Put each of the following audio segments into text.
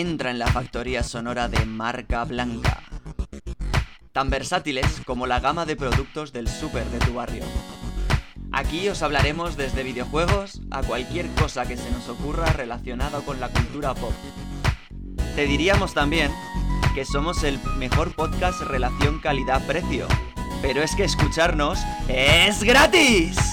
entra en la factoría sonora de marca blanca. Tan versátiles como la gama de productos del súper de tu barrio. Aquí os hablaremos desde videojuegos a cualquier cosa que se nos ocurra relacionada con la cultura pop. Te diríamos también que somos el mejor podcast relación calidad-precio. Pero es que escucharnos es gratis.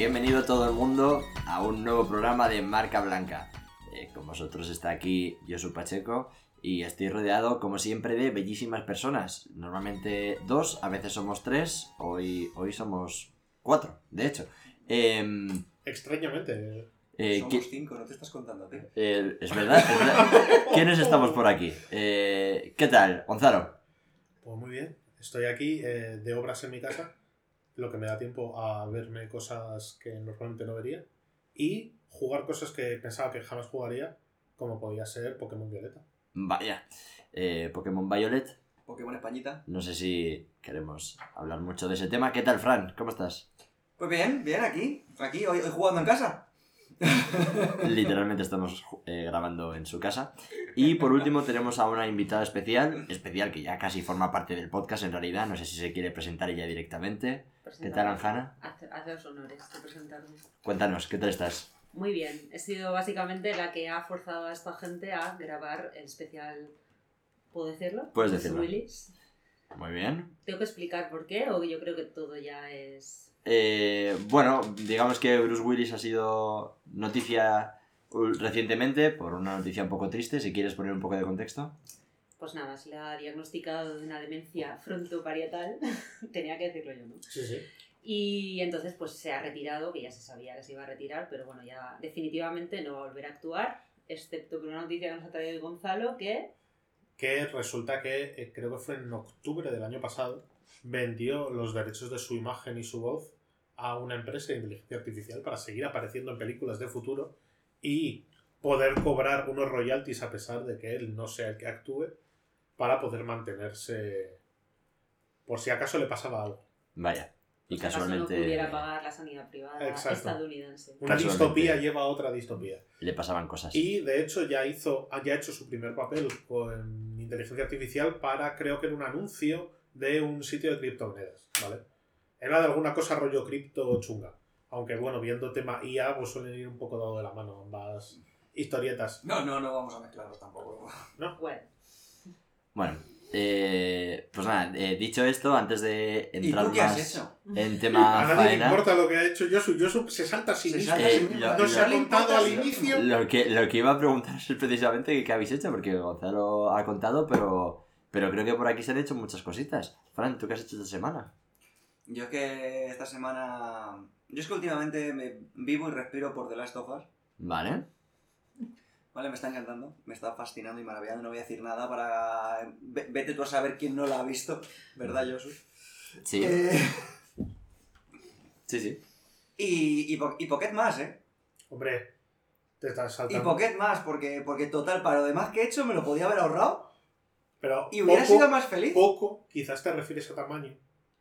Bienvenido todo el mundo a un nuevo programa de Marca Blanca. Eh, con vosotros está aquí Josu Pacheco y estoy rodeado como siempre de bellísimas personas. Normalmente dos, a veces somos tres, hoy, hoy somos cuatro, de hecho. Em, Extrañamente. eh, Somos ¿qui- cinco, no te estás contando a ti. eh, es verdad, es verdad. ¿Quiénes estamos por aquí? Eh, ¿Qué tal, Gonzalo? Pues muy bien. Estoy aquí eh, de obras en mi casa, lo que me da tiempo a verme cosas que normalmente no vería y jugar cosas que pensaba que jamás jugaría, como podía ser Pokémon Violeta. Vaya. Eh, Pokémon Violet. Pokémon Españita. No sé si queremos hablar mucho de ese tema. ¿Qué tal, Fran? ¿Cómo estás? Pues bien, bien, aquí. Aquí, hoy, hoy jugando en casa. Literalmente estamos eh, grabando en su casa. Y por último tenemos a una invitada especial, especial que ya casi forma parte del podcast en realidad, no sé si se quiere presentar ella directamente. ¿Qué tal, Anjana? Hace, los honores de presentarme. Cuéntanos, ¿qué tal estás? Muy bien, he sido básicamente la que ha forzado a esta gente a grabar el especial. ¿Puedo decirlo? Puedes decirlo. Willis. Muy bien. ¿Tengo que explicar por qué o yo creo que todo ya es... Eh, bueno, digamos que Bruce Willis ha sido noticia recientemente por una noticia un poco triste, si quieres poner un poco de contexto. Pues nada, se le ha diagnosticado de una demencia frontoparietal. Tenía que decirlo yo, ¿no? Sí, sí. Y entonces pues se ha retirado, que ya se sabía que se iba a retirar, pero bueno, ya definitivamente no va a volver a actuar, excepto por una noticia que nos ha traído Gonzalo, que Que resulta que eh, creo que fue en octubre del año pasado, vendió los derechos de su imagen y su voz a una empresa de inteligencia artificial para seguir apareciendo en películas de futuro y poder cobrar unos royalties a pesar de que él no sea el que actúe para poder mantenerse por si acaso le pasaba algo. Vaya. Y casualmente no pudiera pagar la sanidad privada Exacto. estadounidense. Una distopía lleva a otra distopía. le pasaban cosas. Y de hecho ya hizo, ya ha hecho su primer papel con inteligencia artificial para, creo que en un anuncio de un sitio de criptomonedas, ¿vale? Era de alguna cosa rollo cripto chunga. Aunque bueno, viendo tema IA, pues suelen ir un poco dado de la mano ambas historietas. No, no, no vamos a mezclarlos tampoco. Bueno, Bueno, eh, pues nada, eh, dicho esto, antes de ¿Y entrar tú qué has más hecho? en A tema nadie le faena, importa lo que ha hecho Yosu. Yosu se salta a mismo. a sí Eh, lo- No se ha le contado al inicio. lo que, lo que iba a preguntar es precisamente qué habéis hecho, porque Gonzalo ha contado, pero, pero creo que por aquí se han hecho muchas cositas. Fran, ¿tú qué has hecho esta semana? Yo es que esta semana... Yo es que últimamente me vivo y respiro por The Last of Us. Vale. Vale, me está encantando, me está fascinando y maravillando. No voy a decir nada para... ve- Vete tú a saber quién no la ha visto, ¿verdad, Josu? Sí. Eh, Sí, sí. y, y, po- y Pocket más, ¿eh? Hombre, te estás Y saltando. Pocket más, porque, porque total, para lo demás que he hecho me lo podía haber ahorrado Pero y hubiera poco, sido más feliz. poco, quizás te refieres a tamaño.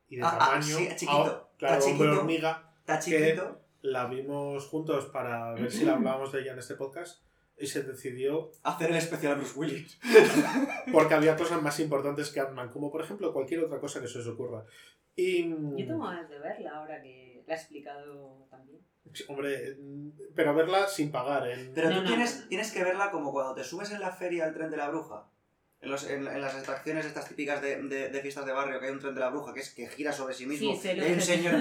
Y de Ah, ah, tamaño, sí, chiquito. a- claro, Está hombre chiquito. hormiga, Está chiquito. la vimos juntos para ver si la hablábamos de ella en este podcast y se decidió Hacer el especial Bruce Willis. porque había cosas más importantes que Ant-Man, como por ejemplo cualquier otra cosa que se os ocurra. Y, yo tengo ganas de verla ahora que la ha explicado también. hombre, pero verla sin pagar. En... Pero No, tú no, tienes, no. tienes que verla como cuando te subes en la feria al tren de la bruja. En, los- en- en las atracciones estas típicas de, de- de fiestas de barrio, que hay un tren de la bruja que es que gira sobre sí mismo. Sí, lo y hay un señor.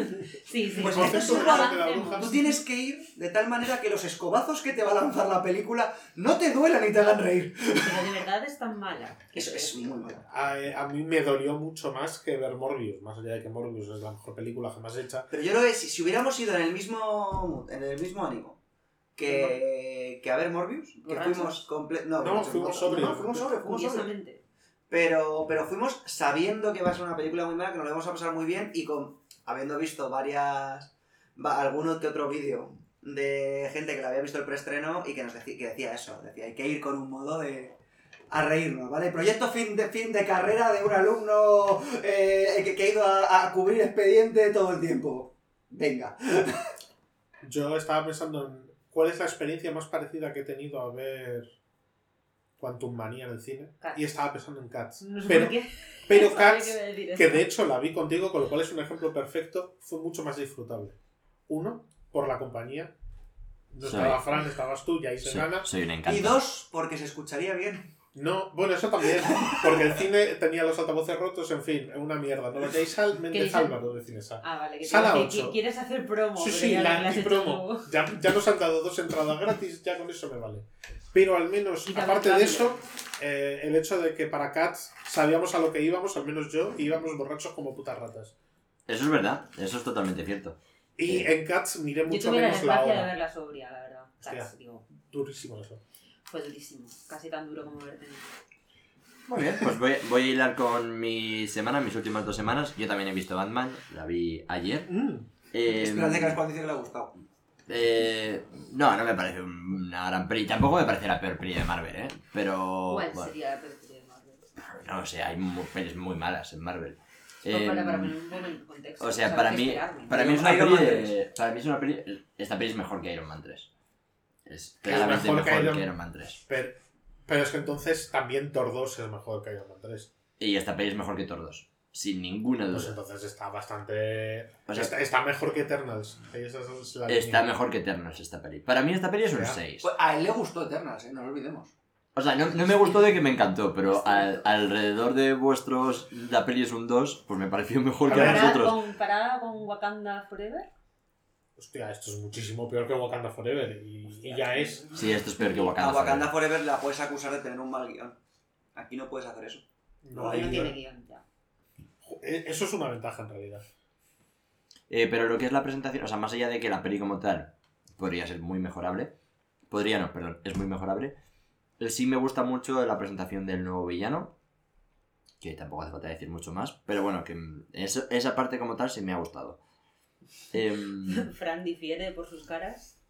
Sí, sí. Pues sí. es bruja. Tú tienes que ir de tal manera que los escobazos que te va a lanzar la película no te duelan y te hagan reír. Pero de verdad es tan mala. Eso es muy malo. A, a mí me dolió mucho más que ver Morbius, más allá de que Morbius es la mejor película jamás hecha. Pero yo creo que si, si hubiéramos ido en el mismo mood, en el mismo ánimo que, que a ver Morbius, que ¿Borrachos? fuimos comple- No, fuimos sobrios. no, fuimos sobrios, fuimos. Curiosamente. Pero, pero fuimos sabiendo que va a ser una película muy mala, que nos lo vamos a pasar muy bien y con habiendo visto varias. va- alguno que otro vídeo de gente que la había visto el preestreno y que nos decía, que decía eso, decía hay que ir con un modo de. a reírnos, ¿vale? Proyecto fin de, fin de carrera de un alumno eh, que, que ha ido a, a cubrir expediente todo el tiempo. Venga. Yo estaba pensando en cuál es la experiencia más parecida que he tenido a ver Quantum Manía en el cine. Cats. Y estaba pensando en Cats. No sé Pero, por qué. pero Cats, que de hecho la vi contigo, con lo cual es un ejemplo perfecto, fue mucho más disfrutable. Uno, por la compañía. No Soy- estaba Fran, estabas tú, ya hice Soy, gana. soy un encanto. Y dos, porque se escucharía bien. No, bueno, eso también, porque el cine tenía los altavoces rotos, en fin, una mierda. No vayáis al Méndez? Álvaro de Cinesa. Ah, vale, que, Sala que- ocho. que quieres hacer promo. Sí, pero sí, ya la antipromo. Ya, ya nos han dado dos entradas gratis, ya con eso me vale. Pero al menos, aparte de eso, eh, el hecho de que para Cats sabíamos a lo que íbamos, al menos yo, y íbamos borrachos como putas ratas. Eso es verdad, eso es totalmente cierto. Y Sí. en Cats miré Yo mucho tuve la menos la desgracia de verla sobria, la verdad. Hostia. Cats, digo, Durísimo eso. Fue durísimo. Casi tan duro como verte. Muy bien, pues voy, voy a hilar con mi semana, mis últimas dos semanas. Yo también he visto Batman, la vi ayer. Mm. Eh, Esperanza que las dice que le ha gustado. eh, no, no me parece una gran peli. Tampoco me parece la peor peli de Marvel, ¿eh? Pero. ¿Cuál bueno, sería la película de Marvel? no sé, hay mu- pelis muy malas en Marvel. No, para, para poner un poco en contexto. O sea, para mí, para mí es una peli de- Para mí es una peli... Esta peli es mejor que Iron Man 3. Es claramente mejor mejor, que Iron- Iron... Man 3. Pero, pero es que entonces también Thor 2 es mejor que Iron Man 3. Y esta peli es mejor que Thor 2. Sin ninguna duda. Pues entonces está bastante. O sea- está, está mejor que Eternals. Esa es la Está línea. mejor que Eternals esta peli. Para mí esta peli es un Ya. 6. Pues a él le gustó Eternals, ¿eh? no lo olvidemos. O sea, no, no me gustó de que me encantó, pero al- alrededor de vuestros... La peli es un 2, pues me pareció mejor que a con, comparada con Wakanda Forever. Hostia, esto es muchísimo peor que Wakanda Forever. Y, y ya es. Sí, esto es peor que Wakanda. a Wakanda Forever. Forever la puedes acusar de tener un mal guion. Aquí no puedes hacer eso. No No, hay no tiene guion. ya. Eh, Eso es una ventaja en realidad. Eh, pero lo que es la presentación, o sea, más allá de que la peli como tal podría ser muy mejorable, podría no, perdón, es muy mejorable, sí me gusta mucho la presentación del nuevo villano, que tampoco hace falta decir mucho más, pero bueno, que eso- esa parte como tal sí me ha gustado. Em, Fran difiere por sus caras.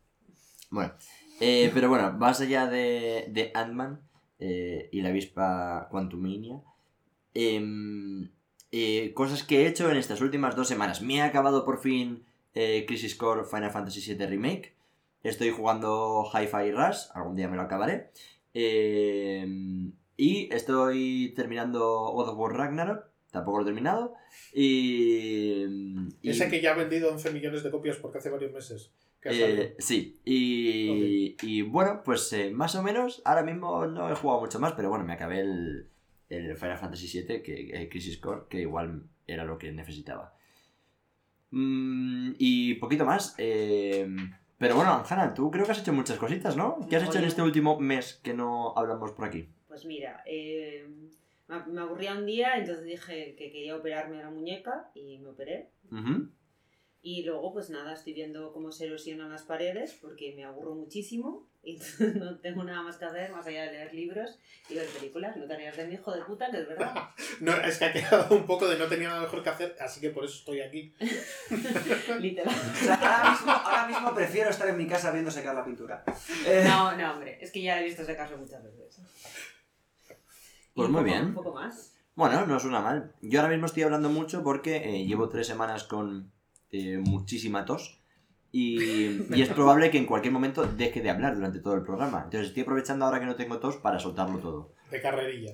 bueno, eh, pero bueno, más allá de, de Ant-Man eh, y la avispa Quantumania, em, eh, cosas que he hecho en estas últimas dos semanas. Me he acabado por fin eh, Crisis Core Final Fantasy VII Remake. Estoy jugando Hi-Fi Rush, algún día me lo acabaré. Em, y estoy terminando God of War Ragnarok, tampoco lo he terminado. Y. y- Ese que ya ha vendido 11 millones de copias porque hace varios meses. Que ha salido. eh, sí, y, y bueno, pues eh, más o menos, ahora mismo no he jugado mucho más, pero bueno, me acabé el, el Final Fantasy VII, que, el Crisis Core, que igual era lo que necesitaba. Mm, y poquito más. eh, pero bueno, Anjana, tú creo que has hecho muchas cositas, ¿no? ¿Qué has hecho en este último mes que no hablamos por aquí? Pues mira, eh, me me aburría un día, entonces dije que quería operarme la muñeca y me operé. Ujú. Y luego, pues nada, estoy viendo cómo se erosionan las paredes porque me aburro muchísimo y no tengo nada más que hacer más allá de leer libros y ver películas. No tareas de mi hijo de puta, que es verdad. No, es que ha quedado un poco de no tenía nada mejor que hacer, así que por eso estoy aquí. Literal. O sea, ahora mismo, ahora mismo prefiero estar en mi casa viendo secar la pintura. Eh, No, no, hombre, es que ya he visto ese caso muchas veces. Pues muy poco- bien. Un poco más. Bueno, no suena mal. Yo ahora mismo estoy hablando mucho porque eh, llevo tres semanas con eh, muchísima tos y, y es probable que en cualquier momento deje de hablar durante todo el programa. Entonces estoy aprovechando ahora que no tengo tos para soltarlo todo. De carrerilla.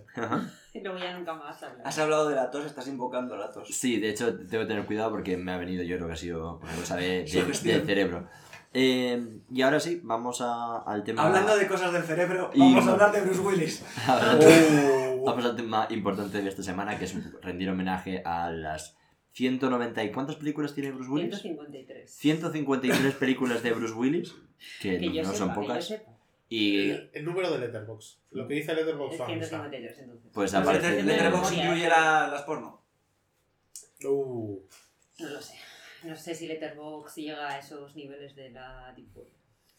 Y luego ya nunca más hablar. Has hablado de la tos, estás invocando la tos. Sí, de hecho tengo que tener cuidado porque me ha venido yo creo que ha sido una cosa de, de- del cerebro. Eh, y ahora sí, vamos a- al tema... Hablando de cosas del cerebro, Y- vamos a hablar de Bruce Willis. Vamos al tema importante de esta semana, que es rendir homenaje a las 190 y... ¿Cuántas películas tiene Bruce Willis? 153. 153 películas de Bruce Willis, que, no sepa, son pocas. Y El, el número de Letterboxd. Lo que dice está. 153 entonces. pues aparece... Letter- Letterboxd incluye la- las porno. Uh. No lo sé. No sé si Letterboxd llega a esos niveles de la Deep Web.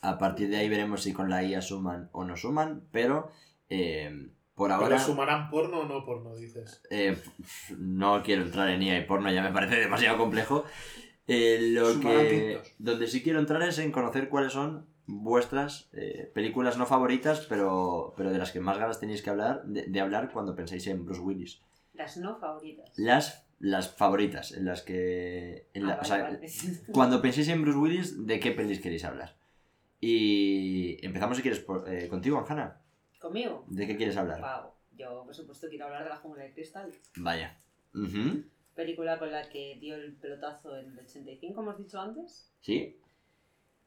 A partir de ahí veremos si con la IA suman o no suman, pero eh, por ¿Pero ahora sumarán porno o no porno, dices? eh, no quiero entrar en IA y porno, ya me parece demasiado complejo. Eh, lo Sumarán que donde sí quiero entrar es en conocer cuáles son vuestras eh, películas no favoritas, pero, pero de las que más ganas tenéis que hablar, de, de hablar cuando penséis en Bruce Willis. Las no favoritas. Las las favoritas, en las que... en la- Ah, o sea, vale, vale. cuando penséis en Bruce Willis, ¿de qué pelis queréis hablar? Y empezamos si quieres por- eh, contigo, Anjana. ¿Conmigo? ¿De qué quieres hablar? Wow. Yo, por supuesto, quiero hablar de La Jungla de Cristal. Vaya. Película con la que dio el pelotazo en el 85, hemos dicho antes. ¿Sí?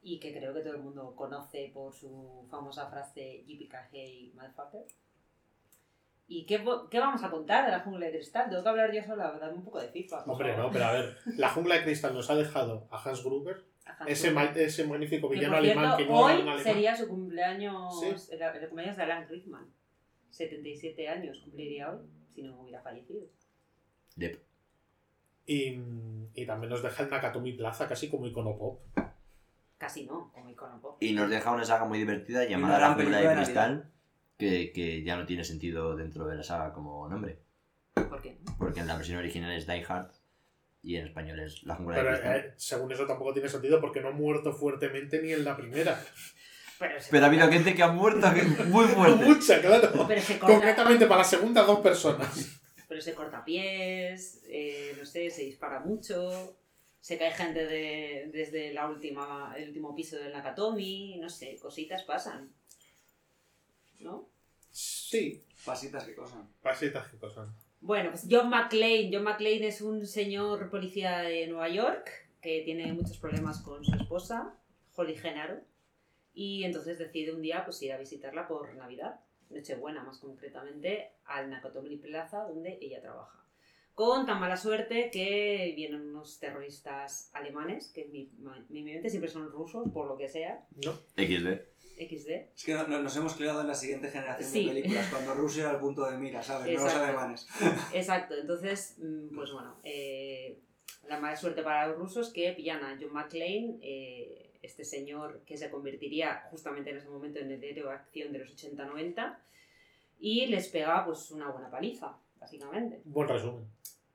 Y que creo que todo el mundo conoce por su famosa frase Yippee motherfucker. ¿Y qué, qué vamos a contar de La Jungla de Cristal? Tengo que hablar yo sola, darme un poco de FIFA. Hombre, favor. no, pero a ver, la jungla de cristal nos ha dejado a Hans Gruber, ese, ma- ese magnífico Que, villano cierto, alemán que no hoy alemán. sería su cumpleaños, Sí. el, el cumpleaños de Alan Rickman. 77 años cumpliría hoy, si no hubiera fallecido. Y, y también nos deja el Nakatomi Plaza casi como icono pop. Casi no, como icono pop. Y nos deja una saga muy divertida llamada La Jungla de Cristal, que, que ya no tiene sentido dentro de la saga como nombre. ¿Por qué? Porque en la versión original es Die Hard y en español es La Jungla de Pero Cristal. eh, según eso tampoco tiene sentido porque no ha muerto fuertemente ni en la primera. Pero ha habido gente que ha muerto que- muy fuerte. Mucha, claro. pero se corta, Concretamente para la segunda dos personas. pero se corta pies, eh, no sé, se dispara mucho, se cae gente de, desde la última, el último piso del Nakatomi, no sé, cositas pasan. ¿No? Sí, Pasitas que cosan. pasitas que cosas. Bueno, pues John McClane. John McClane es un señor policía de Nueva York que tiene muchos problemas con su esposa, Holly Genaro, y entonces decide un día pues ir a visitarla por Navidad, Nochebuena más concretamente, al Nakatomi Plaza donde ella trabaja. Con tan mala suerte que vienen unos terroristas alemanes, que en mi, mi mente siempre son rusos, por lo que sea, ¿No? XD. XD. Es que no- no- nos hemos criado en la siguiente generación Sí. de películas, cuando Rusia era el punto de mira, ¿sabes? No los Exacto. alemanes. Exacto, entonces, mm, pues bueno, eh, la mala suerte para los rusos que pillan a John McClane, eh, este señor que se convertiría justamente en ese momento en el héroe de acción de los 80-90, y les pega pues una buena paliza, básicamente. Buen resumen.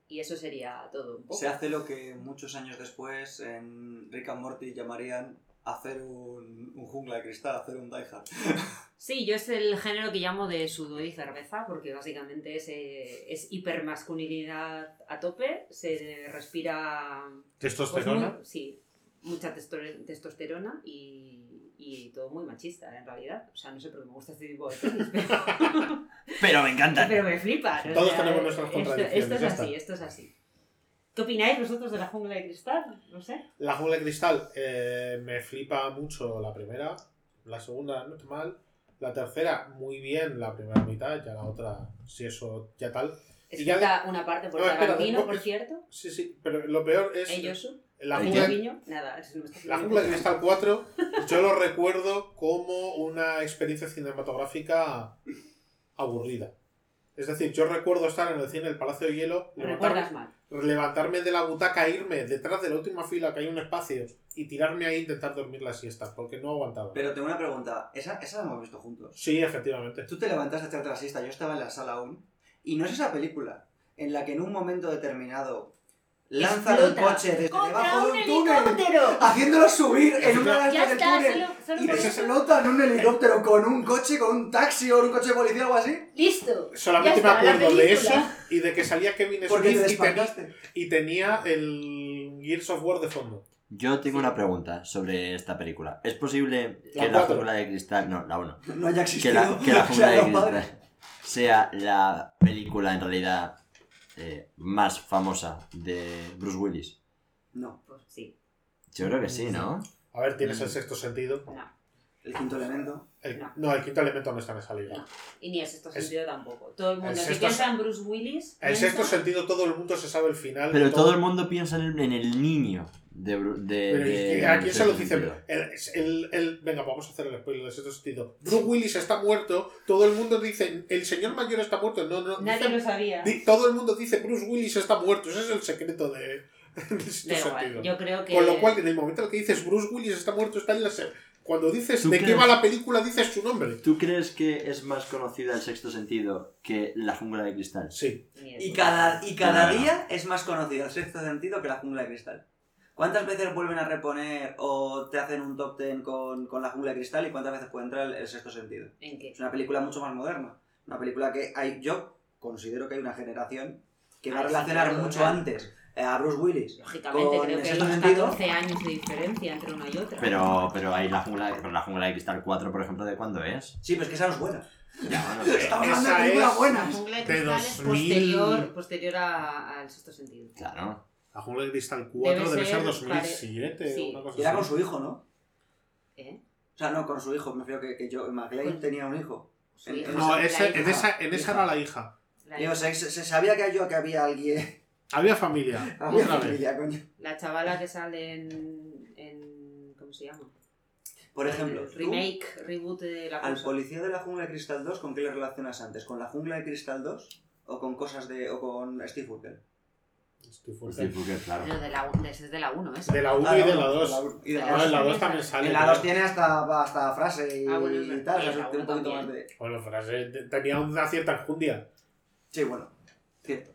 Y eso sería todo un poco. Se hace lo que muchos años después en Rick and Morty llamarían hacer un, un jungla de cristal, hacer un Die Hard. Sí, yo es el género que llamo de sudor y cerveza, porque básicamente es, eh, es hipermasculinidad a tope, se respira Pues Testosterona. muy- sí, mucha testo- testosterona y, y todo muy machista en realidad. O sea, no sé por qué me gusta este tipo de pelis, pero, Pero me encanta. pero me flipa. Todos tenemos nuestras esto, contradicciones, esto es así, está. esto es así. ¿Qué opináis vosotros de la jungla de cristal? No sé. La jungla de cristal eh, me flipa mucho la primera. La segunda no está mal. La tercera, muy bien la primera mitad. Ya la otra, si eso ya tal. Y ya una parte por No, espera, Tarantino, después- por cierto. Sí, sí, pero lo peor es. Ellos, La ¿El jungla, nada. no la jungla de cristal 4, yo lo recuerdo como una experiencia cinematográfica aburrida. Es decir, yo recuerdo estar en el cine El Palacio de Hielo, Lo recuerdas mal. Levantarme de la butaca, irme detrás de la última fila que hay un espacio y tirarme ahí e intentar dormir la siesta, porque no aguantaba. Pero tengo una pregunta, esa, esa la hemos visto juntos. Sí, efectivamente. Tú te levantaste a echarte la siesta, yo estaba en la sala aún, y no es esa película en la que en un momento determinado lanzan un Explota coche desde ¡Contra debajo de un un túnel, helicóptero! haciéndolo subir en una lanza del está, túnel. solo, solo Y eso. explotan un helicóptero con un coche, con un taxi o un coche de policía o algo así. ¡Listo! Solamente me acuerdo de eso y de que salía Kevin Porque te Smith y, despantaste. y tenía el Gears of War de fondo. Yo tengo una pregunta sobre esta película. ¿Es posible que La la, jungla de cristal... No, la 1. No haya Que existido. la, que la O jungla sea, de cristal sea la película en realidad eh, más famosa de Bruce Willis. No, Pues sí, Yo creo que sí, ¿no? A ver, tienes el sexto sentido. no. el quinto elemento. El- No. no, el quinto elemento no está en esa liga. No. Y ni el sexto Es- sentido tampoco. Todo el mundo el que piensa en Bruce Willis. El piensa- sexto sentido, todo el mundo se sabe el final. Pero todo el mundo piensa en el, en el niño de, de, Pero ¿y de- qué- ¿A quién se lo de- dice? El, el- el- venga, vamos a hacer el spoiler del sexto sentido. Bruce Willis está muerto. Todo el mundo dice, el señor mayor está muerto. No, no. Nadie dicen- lo sabía. di- todo el mundo dice, Bruce Willis está muerto. Ese es el secreto de, del sexto Da igual, sentido. yo creo que. Con lo cual, en el momento en el que dices Bruce Willis está muerto, está en la se- Cuando dices ¿Tú de qué va la película, dices su nombre. ¿Tú crees que es más conocida el sexto sentido que la jungla de cristal? Sí. Y cada, y cada día es más conocido el sexto sentido que la jungla de cristal. ¿Cuántas veces vuelven a reponer o te hacen un top ten con, con la jungla de cristal y cuántas veces puede entrar el, el sexto sentido? ¿En qué? Es una película mucho más moderna. Una película que hay, yo considero que hay una generación que va a Ah, sí, relacionar claro, mucho antes eh, a Bruce Willis. Lógicamente, Con creo que hay sexto unos sentido. 14 años de diferencia entre una y otra. Pero, pero ahí la jungla, pero la jungla de cristal 4, por ejemplo, ¿de cuándo es? Sí, pero es que esa no es buena. Ya, bueno, pero- Estamos hablando de películas es- La buenas. jungla de De cristal es 2000. posterior, posterior a- al sexto sentido. Claro. La jungla de cristal 4 debe, Debe ser ser 2007 sí. o una cosa Y era así. con su hijo, ¿no? ¿Eh? O sea, no con su hijo, me refiero que, que yo, McLean tenía un hijo. En- en No, ese- en esa, en esa era la hija. la hija. se, se- se sabía que yo que había alguien. Había familia. Había Otra vez. familia, coño. La chavala que sale en, en ¿cómo se llama? Por ejemplo, El tú, remake, reboot de la al cosa. policía de la jungla de cristal 2, ¿con qué le relacionas antes? ¿Con la jungla de cristal 2? ¿O con cosas de. o con Steve Urkel? Steve claro. Pero de la, es de la 1, ¿eh? De la 1 Ah, y de la no, 2. la uno y de la De No, dos. en la 2 también sale. En la pero- 2 tiene hasta, hasta frase y, Ah, bueno, es verdad. y tal, o sea, tiene un poquito más de. Bueno, frase, te- tenía una cierta enjundia. Sí, bueno, cierto.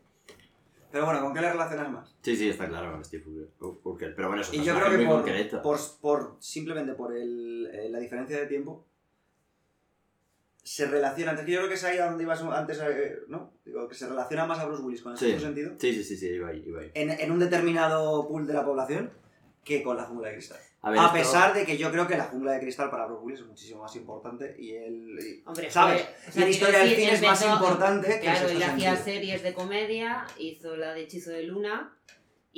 Pero bueno, ¿con qué le relacionas más? Sí, sí, está claro con Steve. Booker. Pero bueno, es un Y yo creo que por, concreto. por, por- simplemente por el, eh, la diferencia de tiempo se relaciona. Antes que yo creo que es ahí a donde ibas antes, eh, ¿no? Digo, que se relaciona más a Bruce Willis con el Sí. sentido Sí, sí, sí, sí, iba ahí, iba ahí. en, en un determinado pool de la población que con la jungla de cristal. A, ver, A esto- pesar de que yo creo que la jungla de cristal para Bruce Willis es muchísimo más importante y él. y- Hombre, ¿Sabes? fue- o y sea, la historia del cine es más importante que el Claro, él hacía series de comedia, hizo la de Hechizo de Luna,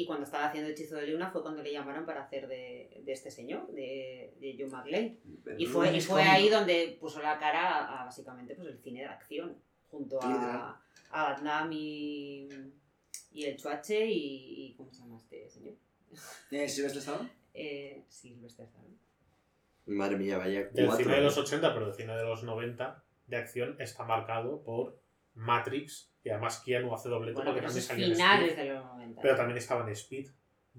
y cuando estaba haciendo Hechizo de Luna fue cuando le llamaron para hacer de, de este señor, de, de John McLean. Y fue, y fue ahí donde puso la cara a, a básicamente pues, el cine de acción, junto a, a y, y el Chuache y, y- ¿Cómo se llama este señor? ¿Eh, Sylvester Stallone? Eh, Sylvester Stallone. Madre mía, vaya Del cuatro. cine de los 80, pero del cine de los 90 de acción está marcado por Matrix y además Keanu hace doblete Bueno, porque también salía en finales Speed. de los 90. Pero también estaba en Speed.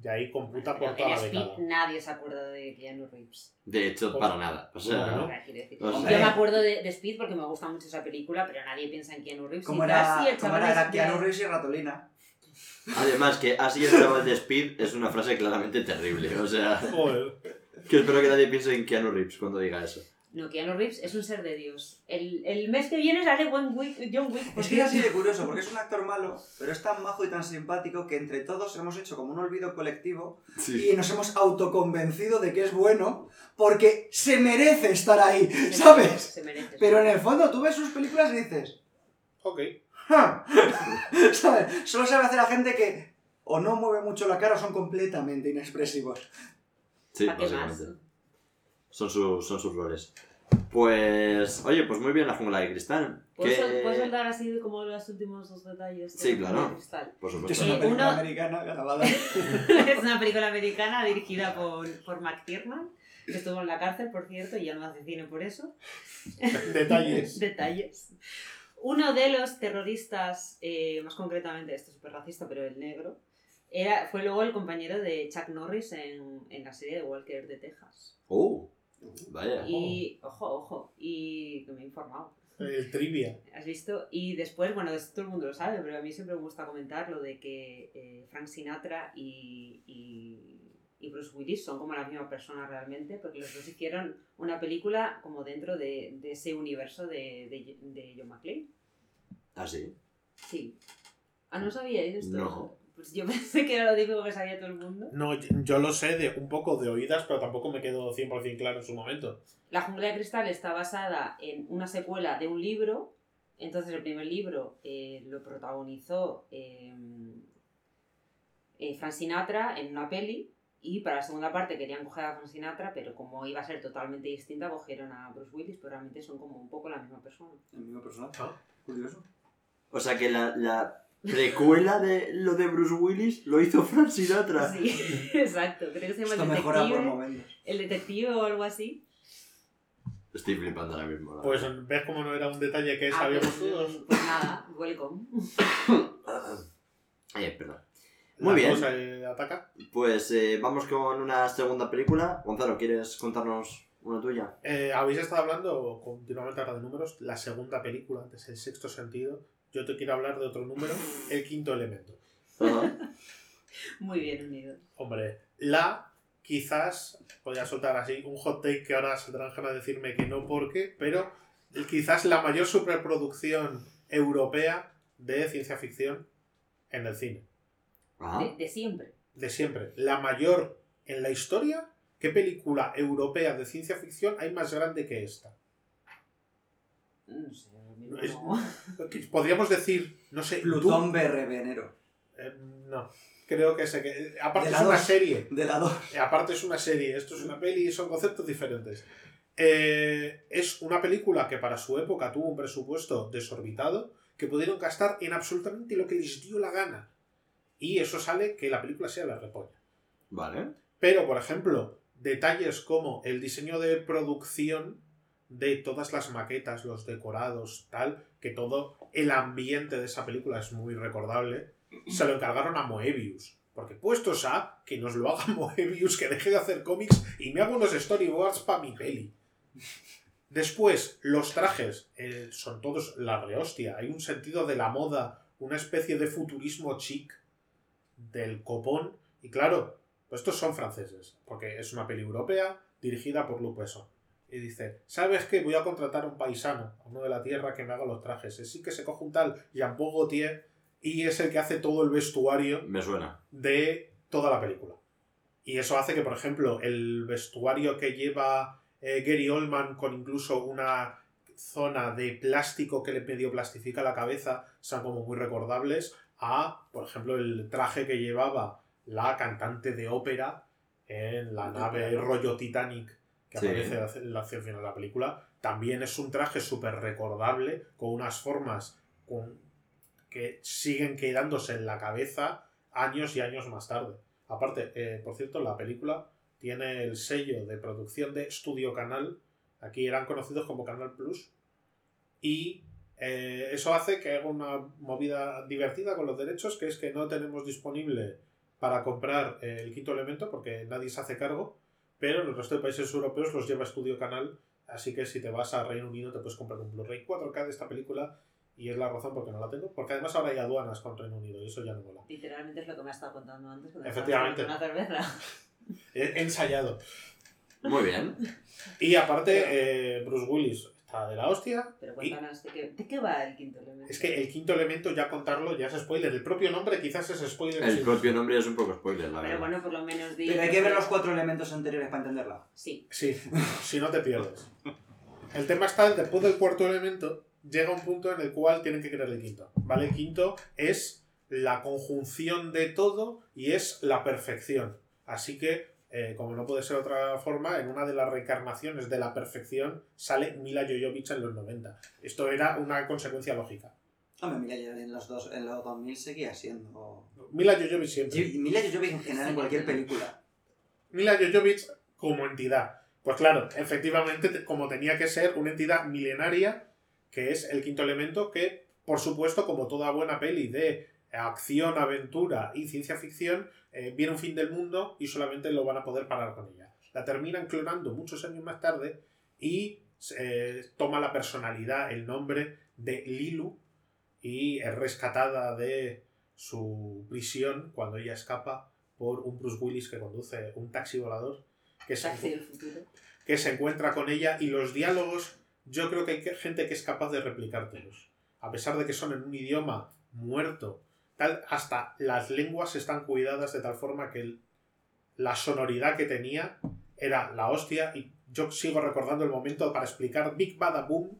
Y ahí computa por toda en la Speed década. nadie se acuerda de Keanu Reeves. De hecho, para nada. O sea, ¿Cómo O sea, quiero decir, O Yo me acuerdo de, de Speed porque me gusta mucho esa película, pero nadie piensa en Keanu Reeves. ¿Cómo Y dice, "Ah, era, sí, el cómo chaval era? es Era de- Keanu Reeves y Ratolina. Además, que así el chaval de Speed es una frase claramente terrible. O sea, Joder. que espero que nadie piense en Keanu Reeves cuando diga eso. No, Keanu Reeves es un ser de Dios. El, el mes que viene sale John Wick. John Wick Es que es así de curioso, porque es un actor malo, pero es tan majo y tan simpático que entre todos hemos hecho como un olvido colectivo y nos hemos autoconvencido de que es bueno porque se merece estar ahí, Se ¿sabes? merece, se merece. Pero en el fondo tú ves sus películas y dices, Ok. "Ja". ¿sabes? Solo sabe hacer a gente que o no mueve mucho la cara o son completamente inexpresivos. Sí, ¿Para qué más? Son, su- son sus roles. Pues, oye, pues muy bien la jungla de cristal. ¿Puedes, Que- sol- puedes soltar así como los últimos dos detalles? de Sí, la claro. de Cristal? Por Que es una Eh, película uno- americana grabada. es una película americana dirigida por, por McTiernan, que estuvo en la cárcel, por cierto, y ya no hace cine por eso. Detalles. Detalles. Uno de los terroristas, eh, más concretamente, este es súper racista, pero el negro, era, fue luego el compañero de Chuck Norris en, en la serie de Walker de Texas. Oh, vaya. Y, ojo, ojo, y que me he informado. El trivia. ¿Has visto? Y después, bueno, esto todo el mundo lo sabe, pero a mí siempre me gusta comentar lo de que eh, Frank Sinatra y, y, y Bruce Willis son como la misma persona realmente, porque los dos hicieron una película como dentro de, de ese universo de, de, de John McClane. ¿Ah, sí? Sí. Ah, ¿no sabíais esto? No. Pues yo pensé que era lo típico que sabía todo el mundo. No, yo- yo lo sé de un poco de oídas, pero tampoco me quedó 100% claro en su momento. La jungla de cristal está basada en una secuela de un libro. Entonces el primer libro eh, lo protagonizó eh, eh, Frank Sinatra en una peli. Y para la segunda parte querían coger a Frank Sinatra, pero como iba a ser totalmente distinta, cogieron a Bruce Willis, pero realmente son como un poco la misma persona. El mismo personaje. Ah. Curioso. O sea que la, la precuela de lo de Bruce Willis lo hizo Frank Sinatra. Sí, exacto. Creo que se llama Esto el mejora por detective, momentos. el detective o algo así. Estoy flipando ahora mismo. la Pues verdad. ves cómo no era un detalle que Ah, sabíamos pues, todos. pues nada, welcome. Eh, perdón. La Muy bien. cosa eh, ataca. Pues eh, vamos con una segunda película. Gonzalo, ¿quieres contarnos una tuya? Eh, Habéis estado hablando continuamente ahora de números. La segunda película, antes el sexto sentido. Yo te quiero hablar de otro número, el quinto elemento. Muy bien unido. Hombre, la quizás, podría soltar así un hot take que ahora saldrán ganas de decirme que no porque, pero quizás la mayor superproducción europea de ciencia ficción en el cine. Ah, De, de siempre. De siempre. La mayor en la historia. ¿Qué película europea de ciencia ficción hay más grande que esta? No sé, Es-. Podríamos decir, no sé, Plutón BR Venero. Eh, no, creo que sé que. Aparte De es la una serie. De la 2. Eh, Aparte es una serie, esto es una peli y son conceptos diferentes. Eh, es una película que para su época tuvo un presupuesto desorbitado que pudieron gastar en absolutamente lo que les dio la gana. Y eso sale que la película sea la repolla. vale. Pero, por ejemplo, detalles como el diseño de producción de todas las maquetas, los decorados, tal, que todo el ambiente de esa película es muy recordable, se lo encargaron a Moebius. Porque puestos a que nos lo haga Moebius, que deje de hacer cómics y me haga unos storyboards para mi peli. Después, los trajes eh, son todos la rehostia. Hay un sentido de la moda, una especie de futurismo chic del copón. Y claro, pues estos son franceses, porque es una peli europea dirigida por Luc. Y dice, ¿sabes qué? Voy a contratar a un paisano, a uno de la tierra, que me haga los trajes. Así que se coge un tal Jean-Paul Gaultier y es el que hace todo el vestuario Me suena. de toda la película. Y eso hace que, por ejemplo, el vestuario que lleva eh, Gary Oldman con incluso una zona de plástico que le medio plastifica la cabeza sean como muy recordables a, por ejemplo, el traje que llevaba la cantante de ópera en la nave rollo Titanic que Sí. aparece en la acción final de la película. También es un traje súper recordable con unas formas con- que siguen quedándose en la cabeza años y años más tarde. Aparte, eh, por cierto, la película tiene el sello de producción de Studio Canal. Aquí eran conocidos como Canal Plus. Y eh, eso hace que haga una movida divertida con los derechos, que es que no tenemos disponible para comprar eh, el quinto elemento, porque nadie se hace cargo, pero en el resto de países europeos los lleva Studio Canal. Así que si te vas a Reino Unido te puedes comprar un Blu-ray 4K de esta película y es la razón por qué no la tengo, porque además ahora hay aduanas con Reino Unido y eso ya no mola. Literalmente es lo que me ha estado contando antes. cuando Efectivamente. Una cerveza. He he ensayado. Muy bien. Y aparte, eh, Bruce Willis está de la hostia. Pero Y cuéntanos, ¿de qué, ¿de qué va el quinto elemento? es que el quinto elemento, ya contarlo, ya es spoiler. El propio nombre quizás es spoiler. El sí. propio nombre es un poco spoiler, la Pero verdad. bueno, por lo menos di Pero hay que ver los cuatro elementos anteriores para entenderla. Sí. Sí, si no te pierdes. El tema está en que después del cuarto elemento llega un punto en el cual tienen que crear el quinto. ¿Vale? El quinto es la conjunción de todo y es la perfección. Así que, eh, como no puede ser otra forma, en una de las reencarnaciones de la perfección sale Mila Jovovich en los 90. Esto era una consecuencia lógica. Hombre, Mila Jovovich en los, dos, en los 2000 seguía siendo... Mila Jovovich siempre. Y Mila Jovovich en general en cualquier película. Mila Jovovich como entidad. Pues claro, efectivamente, te- como tenía que ser una entidad milenaria, que es el quinto elemento, que, por supuesto, como toda buena peli de acción, aventura y ciencia ficción, eh, viene un fin del mundo y solamente lo van a poder parar con ella. La terminan clonando muchos años más tarde y eh, toma la personalidad, el nombre de Lilu y es rescatada de su prisión cuando ella escapa por un Bruce Willis que conduce un taxi volador que se, que encuentra con ella y los diálogos yo creo que hay gente que es capaz de replicártelos a pesar de que son en un idioma muerto tal hasta las lenguas están cuidadas de tal forma que el- la sonoridad que tenía era la hostia y yo sigo recordando el momento para explicar Big Bada Boom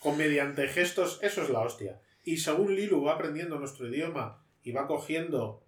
con mediante gestos eso es la hostia y según Lilu va aprendiendo nuestro idioma y va cogiendo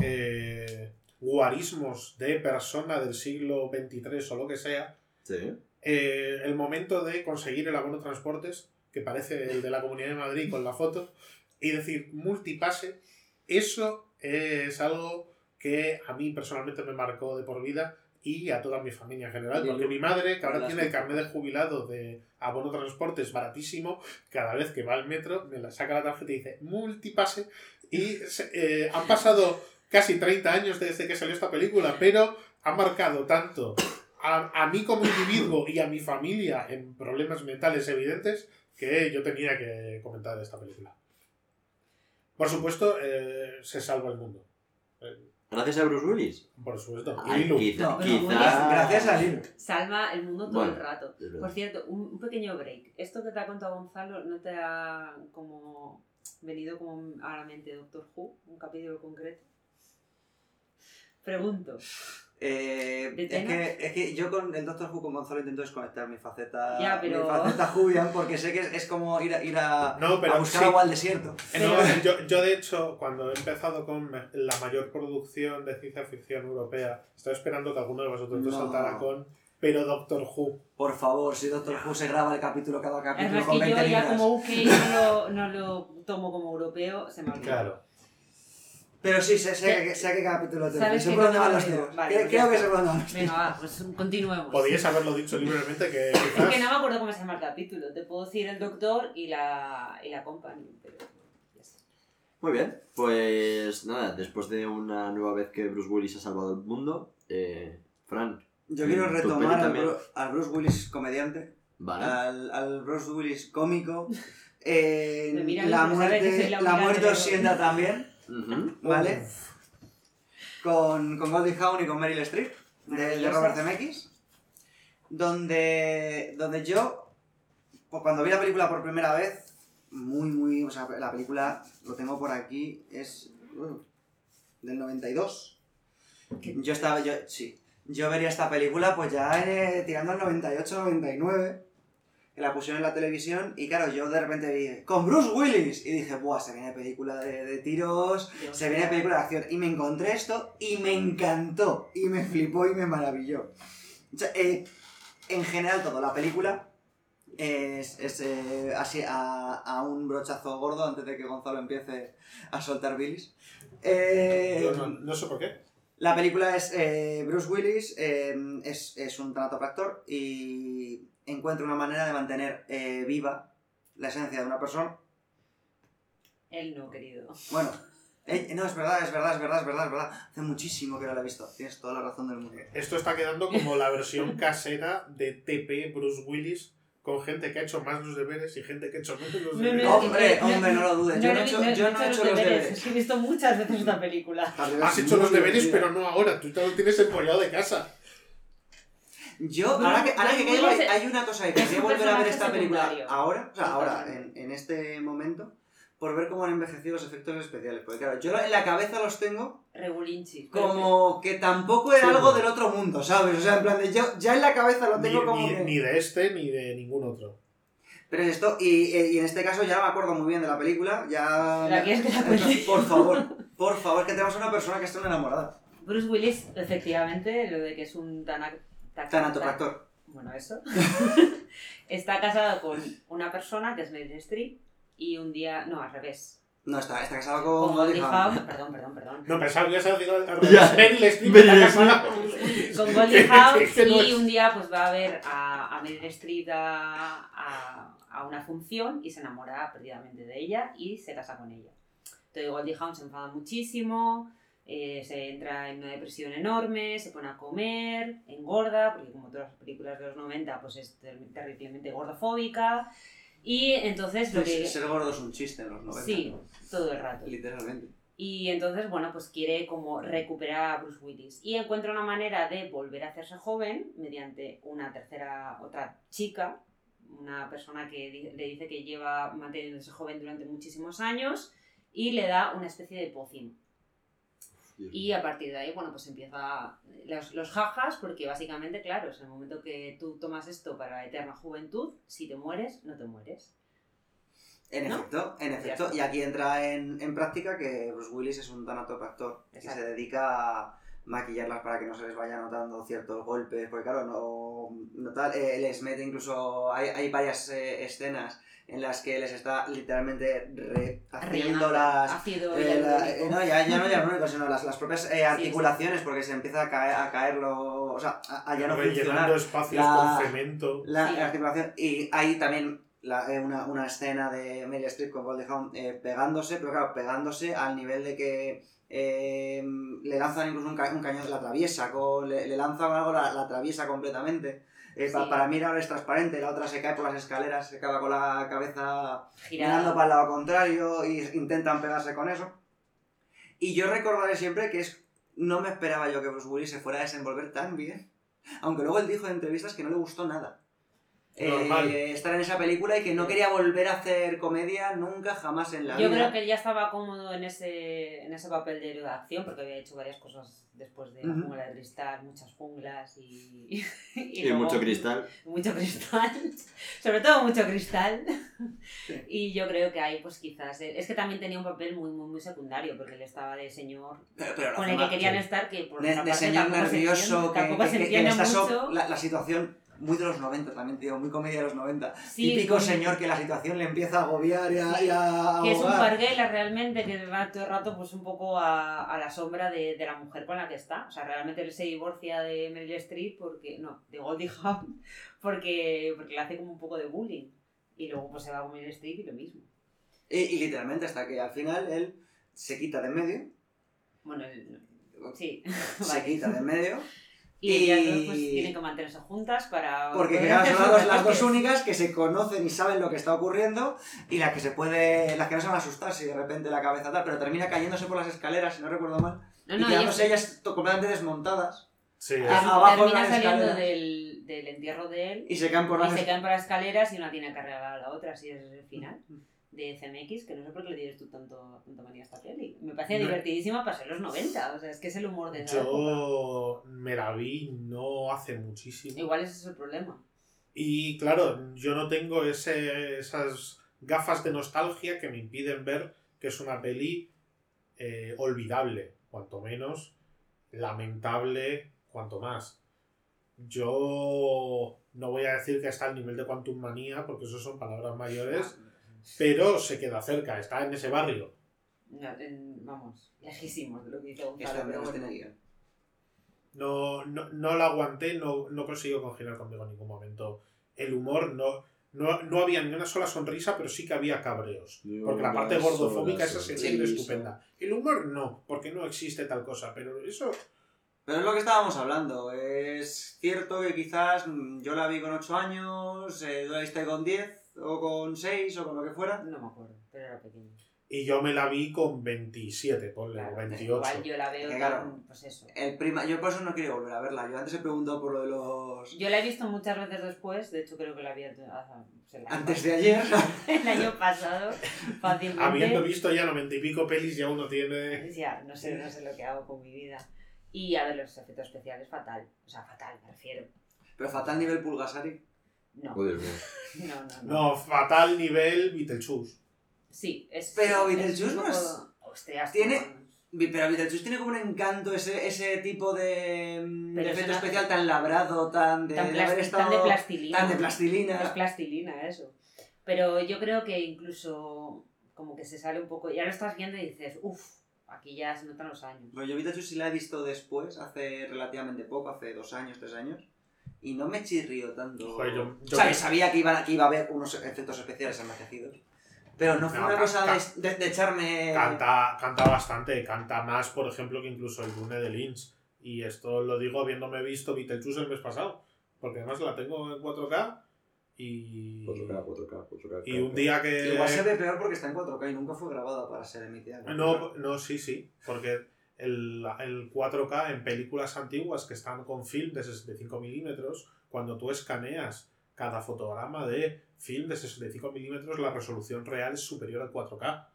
eh, guarismos de persona del siglo XXIII o lo que sea, Sí. eh, el momento de conseguir el abono transportes, que parece el de la Comunidad de Madrid con la foto, y decir multipase, eso es algo que a mí personalmente me marcó de por vida y a toda mi familia en general, porque mi madre, que ahora tiene el carnet de jubilado de abono transportes baratísimo, cada vez que va al metro me la saca la tarjeta y dice multipase, y eh, han pasado casi 30 años desde que salió esta película, pero ha marcado tanto a, a mí como individuo y a mi familia en problemas mentales evidentes que yo tenía que comentar esta película. Por supuesto, eh, se salva el mundo. Eh, Gracias a Bruce Willis. por supuesto. Y Ay, Lilu. quizá, No, pero quizá- Gracias a Lilu. Salva el mundo todo Bueno, el rato. Por cierto, un, un pequeño break. Esto que te ha contado Gonzalo no te ha como venido como a la mente Doctor Who, un capítulo concreto. Pregunto. Eh, ¿De es, que, es que yo con el Doctor Who con Gonzalo intento desconectar mi faceta, Ya, pero- mi faceta Julian porque sé que es, es como ir a, ir a, No, pero a buscar sí. agua al desierto. No, yo, yo, de hecho, cuando he empezado con la mayor producción de ciencia ficción europea, estaba esperando que alguno de vosotros No. saltara con pero Doctor Who. Por favor, si Doctor Who se graba el capítulo cada capítulo Además con que 20 yo ya libras. como UK no lo, no lo tomo como europeo, se me olvida. Claro. Pero sí, sé, sé, que, sé a qué capítulo te ¿Sabes Sé qué por dónde van los tiros. Vale, Creo- que sé por dónde van los Venga, va, pues continuemos. Podíais haberlo dicho libremente que Es que no quizás... me acuerdo cómo se llama el capítulo. Te puedo decir el doctor y la, y la company, pero ya está. Muy bien, pues nada, después de una nueva vez que Bruce Willis ha salvado el mundo, eh, Fran, Yo quiero retomar al, también. Bru- al Bruce Willis comediante, vale. al, al Bruce Willis cómico. eh, Me mira la que muerte, la muerte que os sienta también, ¿vale? Con, con Goldie Hawn y con Meryl Streep, de, de. Robert Zemeckis. Donde, donde yo, pues cuando vi la película por primera vez, muy, muy. O sea, la película, lo tengo por aquí, es. uh, del 92. Yo estaba. Yo, sí. Yo vería esta película, pues ya eh, tirando al 98, 99. Que la pusieron en la televisión y claro, yo de repente vi con Bruce Willis y dije, buah, se viene película de, de tiros, Dios, se viene película de acción. Y me encontré esto y me encantó. Y me flipó y me maravilló. O sea, eh, en general todo, la película es, es, eh, así a, a un brochazo gordo antes de que Gonzalo empiece a soltar bilis. Eh, Yo no, no sé por qué. la película es eh, Bruce Willis, eh, es, es un tanatopractor y encuentra una manera de mantener eh, viva la esencia de una persona. Él no, querido. Bueno, eh, no, es verdad, es verdad, es verdad, es verdad, es verdad. Hace muchísimo que no la he visto. Tienes toda la razón del mundo. Esto está quedando como la versión casera de TP Bruce Willis con gente que ha hecho más los deberes y gente que ha hecho menos los No, no, deberes. no, Hombre, no, hombre, no lo dudes. Yo no he he- hecho, yo no he hecho los deberes. Es que he visto muchas veces esta película. Has hecho los deberes, pero no ahora. Tú te lo tienes empollado de casa. Yo, ahora que, ahora que caigo, hay, hay una cosa que quería volver a ver esta película secundario. ahora, o sea, ahora, en, en este momento, por ver cómo han envejecido los efectos especiales. Porque claro, yo en la cabeza los tengo Regulinchi. como que tampoco era Sí. algo del otro mundo, ¿sabes? O sea, en plan de yo ya en la cabeza lo Ni, tengo como ni- que... ni de este ni de ningún otro. Pero es esto, y, y en este caso ya no me acuerdo muy bien de la película, ya... ¿La quieres que la cuente? Por favor, por favor, que tenemos una persona que está enamorada. Bruce Willis, efectivamente, lo de que es un tana- ta- Tanatopractor. Bueno, eso. está casado con una persona que es Meryl Streep y un día. No, al revés. No, está, está casado Con con Goldie Hawn. Perdón, perdón, perdón. No, pensaba que ibas a decir al revés. Meryl Streep está casada con Goldie Hawn y un día pues va a ver a, a Meryl Streep a, a, a una función y se enamora perdidamente de ella y se casa con ella. Entonces Goldie Hawn se enfada muchísimo, eh, se entra en una depresión enorme, se pone a comer, engorda, porque como todas las películas de los 90 pues es ter- terriblemente gordofóbica y entonces lo que... Pues Ser gordo es un chiste en los 90. Sí, todo el rato. Literalmente. Y entonces, bueno, pues quiere como recuperar a Bruce Willis. Y encuentra una manera de volver a hacerse joven mediante una tercera, otra chica, una persona que le dice que lleva manteniéndose joven durante muchísimos años y le da una especie de Y a partir de ahí, bueno, pues empieza los, los jajas, porque básicamente, claro, es el momento que tú tomas esto para la eterna juventud, si te mueres, no te mueres. En ¿No? efecto, en efecto. Y aquí entra en, en práctica que Bruce Willis es un tanatopractor que Exacto. se dedica a maquillarlas para que no se les vaya notando ciertos golpes. Porque claro, no, no tal, eh, les mete incluso... Hay, hay varias eh, escenas en las que les está literalmente haciendo las... ácido eh, la- eh, no, ya, ya no hialurónico, sino las, las propias eh, articulaciones, porque se empieza a caer, a caerlo, o sea, a, a ya no funcionar. espacios La- con cemento. La, Sí. la articulación. Y hay también la- eh, una, una escena de Meryl Streep con Goldie Hawn eh, pegándose, pero claro, pegándose al nivel de que eh, le lanzan incluso un, ca- un cañón, la atraviesa, con, le, le lanzan algo, la, la atraviesa completamente. Eh, pa- para mí ahora es transparente, la otra se cae por las escaleras, se acaba con la cabeza Girada. mirando para el lado contrario y intentan pegarse con eso. Y yo recordaré siempre que es no me esperaba yo que Bruce Willis se fuera a desenvolver tan bien. Aunque luego él dijo en entrevistas que no le gustó nada. Eh, estar en esa película y que no quería volver a hacer comedia nunca jamás en la Yo vida. creo que él ya estaba cómodo en ese, en ese papel de héroe de acción porque había hecho varias cosas después de la Ujú. jungla de cristal, muchas junglas y. y, Y luego- mucho cristal. Mucho cristal. Sobre todo mucho cristal. Sí. Y yo creo que ahí, pues quizás. eh, Es que también tenía un papel muy, muy, muy secundario porque él estaba de señor Pero, pero lo con el que querían sí. estar, que por de, de parte señor nervioso que, tampoco que- se que- que mucho. la, la situación muy de los 90 también, tío, muy comedia de los 90. Sí, Típico señor que la situación le empieza a agobiar y a, Sí, y a Que es un parguela realmente, que va todo el rato pues un poco a, a la sombra de, de la mujer con la que está. O sea, realmente él se divorcia de Meryl Streep porque, no, de Goldie Hawn, porque, porque le hace como un poco de bullying. Y luego pues se va con Meryl Streep y lo mismo. Y, y literalmente hasta que al final él se quita de en medio, Bueno, él- sí. se vale. quita de en medio, Y ellas dos y- pues tienen que mantenerse juntas para... porque poder claro, hacer son las, dos- las dos únicas que se conocen y saben lo que está ocurriendo y las que se puede, las que no se van a asustar si de repente la cabeza tal, pero termina cayéndose por las escaleras, si no recuerdo mal, No, y no, quedándose ellas completamente desmontadas. Sí, es- abajo termina saliendo del, del entierro de él y se caen por y las se caen por las escaleras y una tiene que arreglar a la otra, así es el final. De CMX, que no sé por qué le tienes tú tanto, tanta manía a esta peli. Me parece No. divertidísima para ser los 90, o sea, es que es el humor de esa época. Yo me la vi no hace muchísimo. Igual ese es el problema. Y claro, yo no tengo ese, esas gafas de nostalgia que me impiden ver que es una peli eh, olvidable, cuanto menos, lamentable, cuanto más. Yo no voy a decir que está al nivel de Quantum Manía, porque eso son palabras mayores, pero se queda cerca, está en ese barrio. No, en- vamos, lejísimos de lo que dice Gonzalo, no. No, no, no la aguanté, no, no consigo congeniar conmigo en ningún momento. El humor no, no, no había ni una sola sonrisa, pero sí que había cabreos. Porque la parte gordofóbica esa se entiende estupenda. El humor no, porque no existe tal cosa, pero eso Pero es lo que estábamos hablando. Es cierto que quizás mm, yo la vi con 8 años, eh, tú la viste con 10 o con 6 o con lo que fuera. No me acuerdo, pero era pequeño. Y yo me la vi con 27, ponle, Claro, o 28. Igual yo la veo Que claro. pues eso. El prima... Yo por eso no quiero volver a verla. Yo antes he preguntado por lo de los... Yo la he visto muchas veces después, de hecho creo que la vi ah, pues, Antes de ayer. el año pasado, fácilmente. Habiendo visto ya noventa y pico pelis, ya uno tiene... Ya, no sé, no sé lo que hago con mi vida. Y a ver, los efectos especiales, fatal. O sea, fatal, me refiero. Pero fatal nivel Pulgasari. No, Joder, mío. no, no. no. No, fatal nivel Beetlejuice. Sí, es. Pero Beetlejuice no es- Hostias, tiene- Pero Beetlejuice tiene como un encanto, ese, ese tipo de, mm, Pero de es efecto una- especial tan labrado, tan de, Tan, de haber estado... tan de plastilina. tan de Es plastilina. eso. Pero yo creo que incluso como que se sale un poco. Ya lo estás viendo y dices, uff, aquí ya se notan los años. Pero yo Beetlejuice sí la he visto después, hace relativamente poco, hace dos años, tres años. Y no me chirrió tanto. Joder, yo- yo o sea, que- que sabía que iba, que iba a haber unos efectos especiales envejecidos. Pero no fue No, una cosa de, de- de echarme... Canta, canta bastante, canta más, por ejemplo, que incluso el Dune de Lynch. Y esto lo digo habiéndome visto Beetlejuice el mes pasado. Porque además la tengo en 4K y... 4K, 4K, 4K. Y un día que... Igual se ve peor porque está en 4K y nunca fue grabada para ser emitida. en 4K. No, no, sí, sí. Porque el, el 4K en películas antiguas que están con film de 65 milímetros, cuando tú escaneas cada fotograma de film de 65 milímetros, la resolución real es superior al 4K.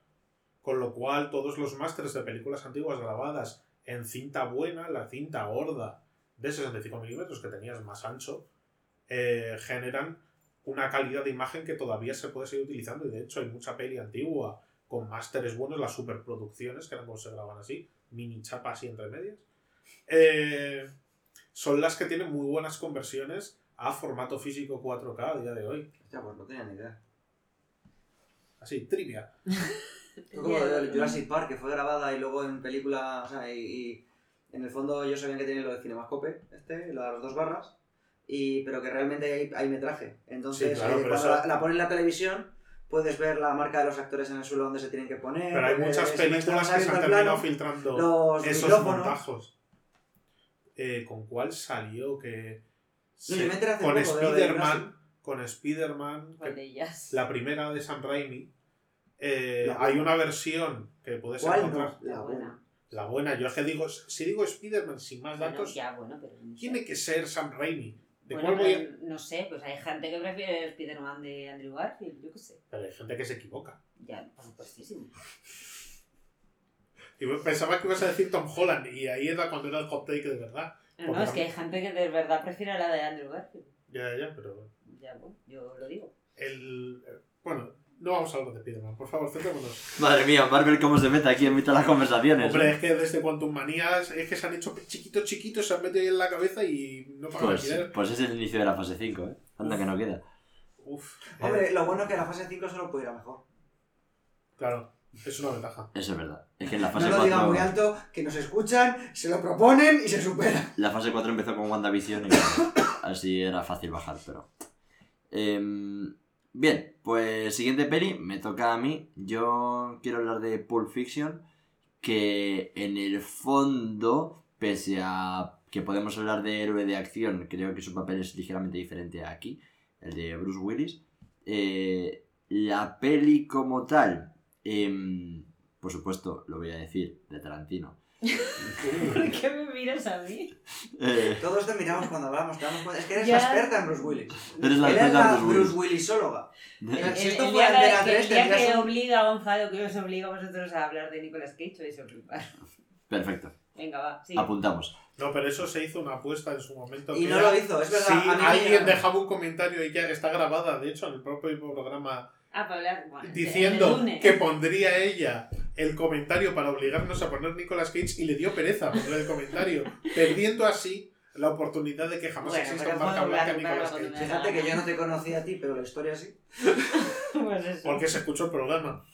Con lo cual, todos los másters de películas antiguas grabadas en cinta buena, la cinta gorda de 65 milímetros que tenías más ancho, eh, generan una calidad de imagen que todavía se puede seguir utilizando. Y de hecho, hay mucha peli antigua con másteres buenos, las superproducciones, que ahora mismo se graban así, mini chapas y entre medias, eh, son las que tienen muy buenas conversiones a formato físico 4K a día de hoy. Hostia, pues no tenía ni idea. Así, trivia. Como de Jurassic Park, que fue grabada y luego en película, o sea, y, y en el fondo ellos sabían que tienen lo de Cinemascope, este, lo de las dos barras, y, pero que realmente hay, hay metraje. Entonces, Sí, claro, eh, cuando eso- la, la ponen en la televisión, puedes ver la marca de los actores en el suelo donde se tienen que poner. Pero hay muchas películas que se han terminado filtrando los esos micrófonos. montajos. Eh, ¿Con cuál salió? Que No, yo me enteré hace con Spider-Man, con Spider-Man, la primera de Sam Raimi, eh, La hay una versión que puedes ¿Cuál encontrar. no? La buena. La buena, yo es que digo, si digo Spider-Man sin más Bueno, datos, ya, bueno, pero no sé. tiene que ser Sam Raimi. ¿De Bueno, cuál voy a...? pero no sé, pues hay gente que prefiere el Spider-Man de Andrew Garfield, yo qué sé. Pero hay gente que se equivoca. Ya, por supuestísimo. Y pensaba que ibas a decir Tom Holland y ahí era cuando era el hot take de verdad. No, no, es que hay gente que de verdad prefiere la de Andrew Garfield. Ya, ya, pero... Ya, bueno, yo lo digo. El... eh, Bueno, no vamos a hablar de Spider-Man, por favor, centrémonos. Madre mía, Marvel cómo se mete aquí en mitad de las conversaciones. Hombre, ¿eh? es que desde Quantum Manías es que se han hecho chiquitos, chiquitos, se han metido ahí en la cabeza y no pagan Pues, alquiler. pues es el inicio de la fase 5, ¿eh? Anda que no queda. Uf. Hombre, lo bueno es que la fase 5 solo puede ir a mejor. Claro, es una ventaja. Eso es verdad. Es que en la No fase lo digan 4... muy alto, que nos escuchan, se lo proponen y se supera. La fase 4 empezó con WandaVision y así era fácil bajar, pero... Em, bien, pues siguiente peli, me toca a mí. Yo quiero hablar de Pulp Fiction, que en el fondo, pese a que podemos hablar de héroe de acción, creo que su papel es ligeramente diferente a aquí, el de Bruce Willis. Eh, la peli como tal, em, por supuesto, lo voy a decir, de Tarantino. ¿Por qué me miras a mí? Eh, Todos te miramos cuando hablamos, te damos cuenta. Es que eres Ya. la experta en Bruce Willis. Eres la experta en Bruce Willis. Bruce Willisóloga. El, Si el- esto el fuera día, que, 3, el día que un- obliga a Gonzalo, que os obliga a vosotros a hablar de Nicolas Cage, vais a flipar. Perfecto, Venga, va, sí. apuntamos. No, pero eso se hizo una apuesta en su momento. Y que no era- lo hizo, es verdad. Sí, a mí me alguien dejaba un comentario y ya está grabada, de hecho, en el propio programa, Ah, para hablar. bueno, diciendo que pondría ella el comentario para obligarnos a poner Nicolas Cage y le dio pereza poner el comentario, perdiendo así la oportunidad de que jamás Bueno, exista un marca blanca Nicolas Cage. Fíjate que yo no te conocía a ti, pero la historia sí. Pues eso. Porque se escuchó el programa.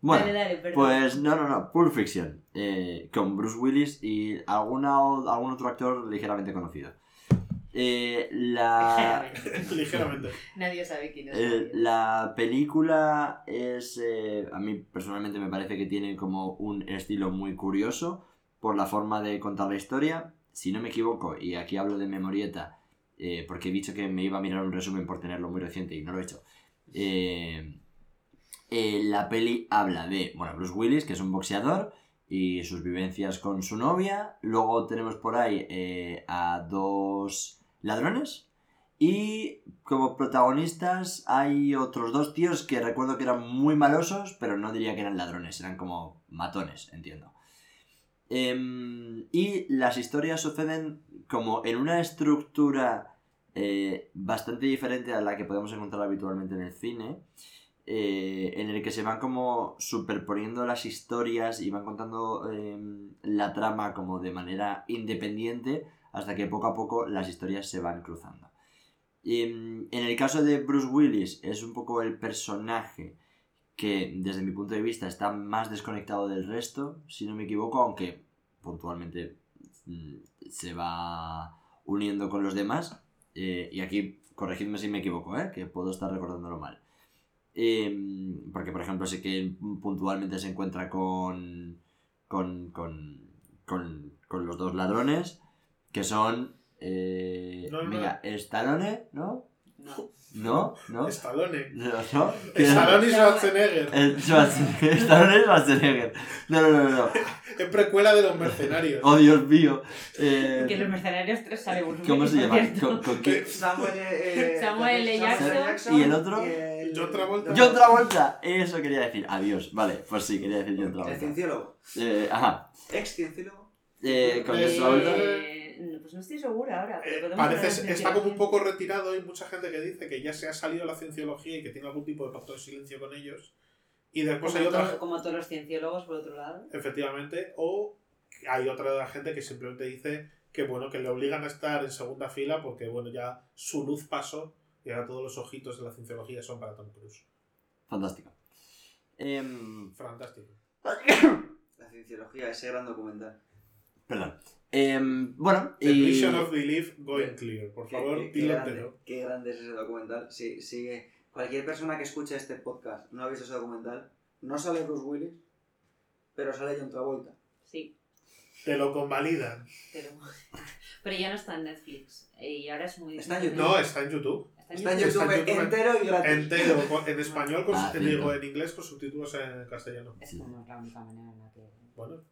Bueno, dale, pues no, no, no, Pulp Fiction, eh, con Bruce Willis y alguna, algún otro actor ligeramente conocido. Eh, la, Ligeramente. Ligeramente. Nadie sabe quién es. eh, la película es, eh, a mí personalmente me parece que tiene como un estilo muy curioso por la forma de contar la historia. Si no me equivoco, y aquí hablo de memorieta, eh, porque he dicho que me iba a mirar un resumen por tenerlo muy reciente y no lo he hecho. Eh, eh, la peli habla de, bueno, Bruce Willis, que es un boxeador, y sus vivencias con su novia. Luego tenemos por ahí eh, a dos ladrones. Y como protagonistas hay otros dos tíos que recuerdo que eran muy malosos, pero no diría que eran ladrones, eran como matones, entiendo. Em, y las historias suceden como en una estructura eh, bastante diferente a la que podemos encontrar habitualmente en el cine, eh, en el que se van como superponiendo las historias y van contando em, la trama como de manera independiente hasta que poco a poco las historias se van cruzando. Y, em, en el caso de Bruce Willis es un poco el personaje que desde mi punto de vista está más desconectado del resto, si no me equivoco, aunque puntualmente mm, se va uniendo con los demás. Eh, y aquí, corregidme si me equivoco, ¿eh? que puedo estar recordándolo mal. Eh, porque, por ejemplo, sé que puntualmente se encuentra con, con, con, con, con los dos ladrones, que son... Eh, No, no, venga, Stallone, ¿no? No. ¿No? ¿No? Stallone. ¿No? ¿No? Stallone y Schwarzenegger. el Schwarzenegger. Stallone y Schwarzenegger. No, no, no, no. Es precuela de los mercenarios. Oh, Dios mío. Eh, Que los mercenarios 3 sale Bruce ¿Cómo se llama? ¿Con, con qué? Samuel, eh, Samuel L. Jackson. ¿Y el otro? y el- John Travolta. John Travolta. Eso quería decir. Adiós. Vale, pues sí, quería decir John El Travolta. cienciólogo. Eh, ajá. Ex cienciólogo. Eh, con Eh, John Travolta. Pues no estoy segura ahora. pero Eh, parece, de está como un poco retirado. Hay mucha gente que dice que ya se ha salido de la cienciología y que tiene algún tipo de pacto de silencio con ellos. Y después Como, hay otra, todo- como todos los cienciólogos, por otro lado. efectivamente, o hay otra gente que simplemente dice que bueno, que le obligan a estar en segunda fila porque bueno, ya su luz pasó y ahora todos los ojitos de la cienciología son para Tom Cruise. Fantástico. Em, Fantástico. La cienciología, ese gran documental. perdón. Em, bueno, The y... Prison of Belief Going Clear. Por favor, qué, qué dilo grande, entero. qué grande es ese documental. Sí, sigue. Cualquier persona que escuche este podcast no ha visto ese documental, no sale Bruce Willis, pero sale John Travolta. Sí, Te lo convalidan. pero, pero ya no está en Netflix. Y ahora es muy Está en difícil. No, está en YouTube. Está en Está en YouTube. Está en YouTube. entero y gratis. Entero, en español, con, Ah, digo, en inglés con subtítulos en castellano. Es como la única manera en la que... Bueno,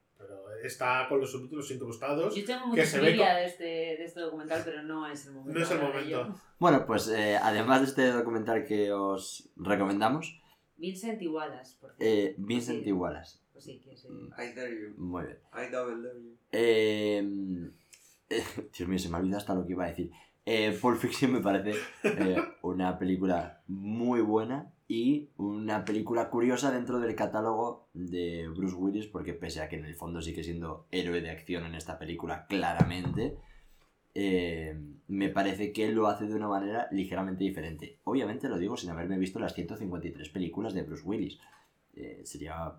está con los subtítulos incrustados. Yo tengo que mucha envidia de este, de este documental, pero no es el momento. No es el momento. Bueno, pues eh, además de este documental que os recomendamos, Vincent y Wallace, por cierto. eh, Vincent Sí. y Wallace. Pues sí, que sí. I dare you. Muy bien. I double dare you. Eh, eh, Dios mío, se me olvida hasta lo que iba a decir. Eh, Pulp Fiction me parece eh, una película muy buena y una película curiosa dentro del catálogo de Bruce Willis, porque pese a que en el fondo sigue siendo héroe de acción en esta película, claramente, eh, me parece que él lo hace de una manera ligeramente diferente. Obviamente lo digo sin haberme visto las 153 películas de Bruce Willis. Eh, sería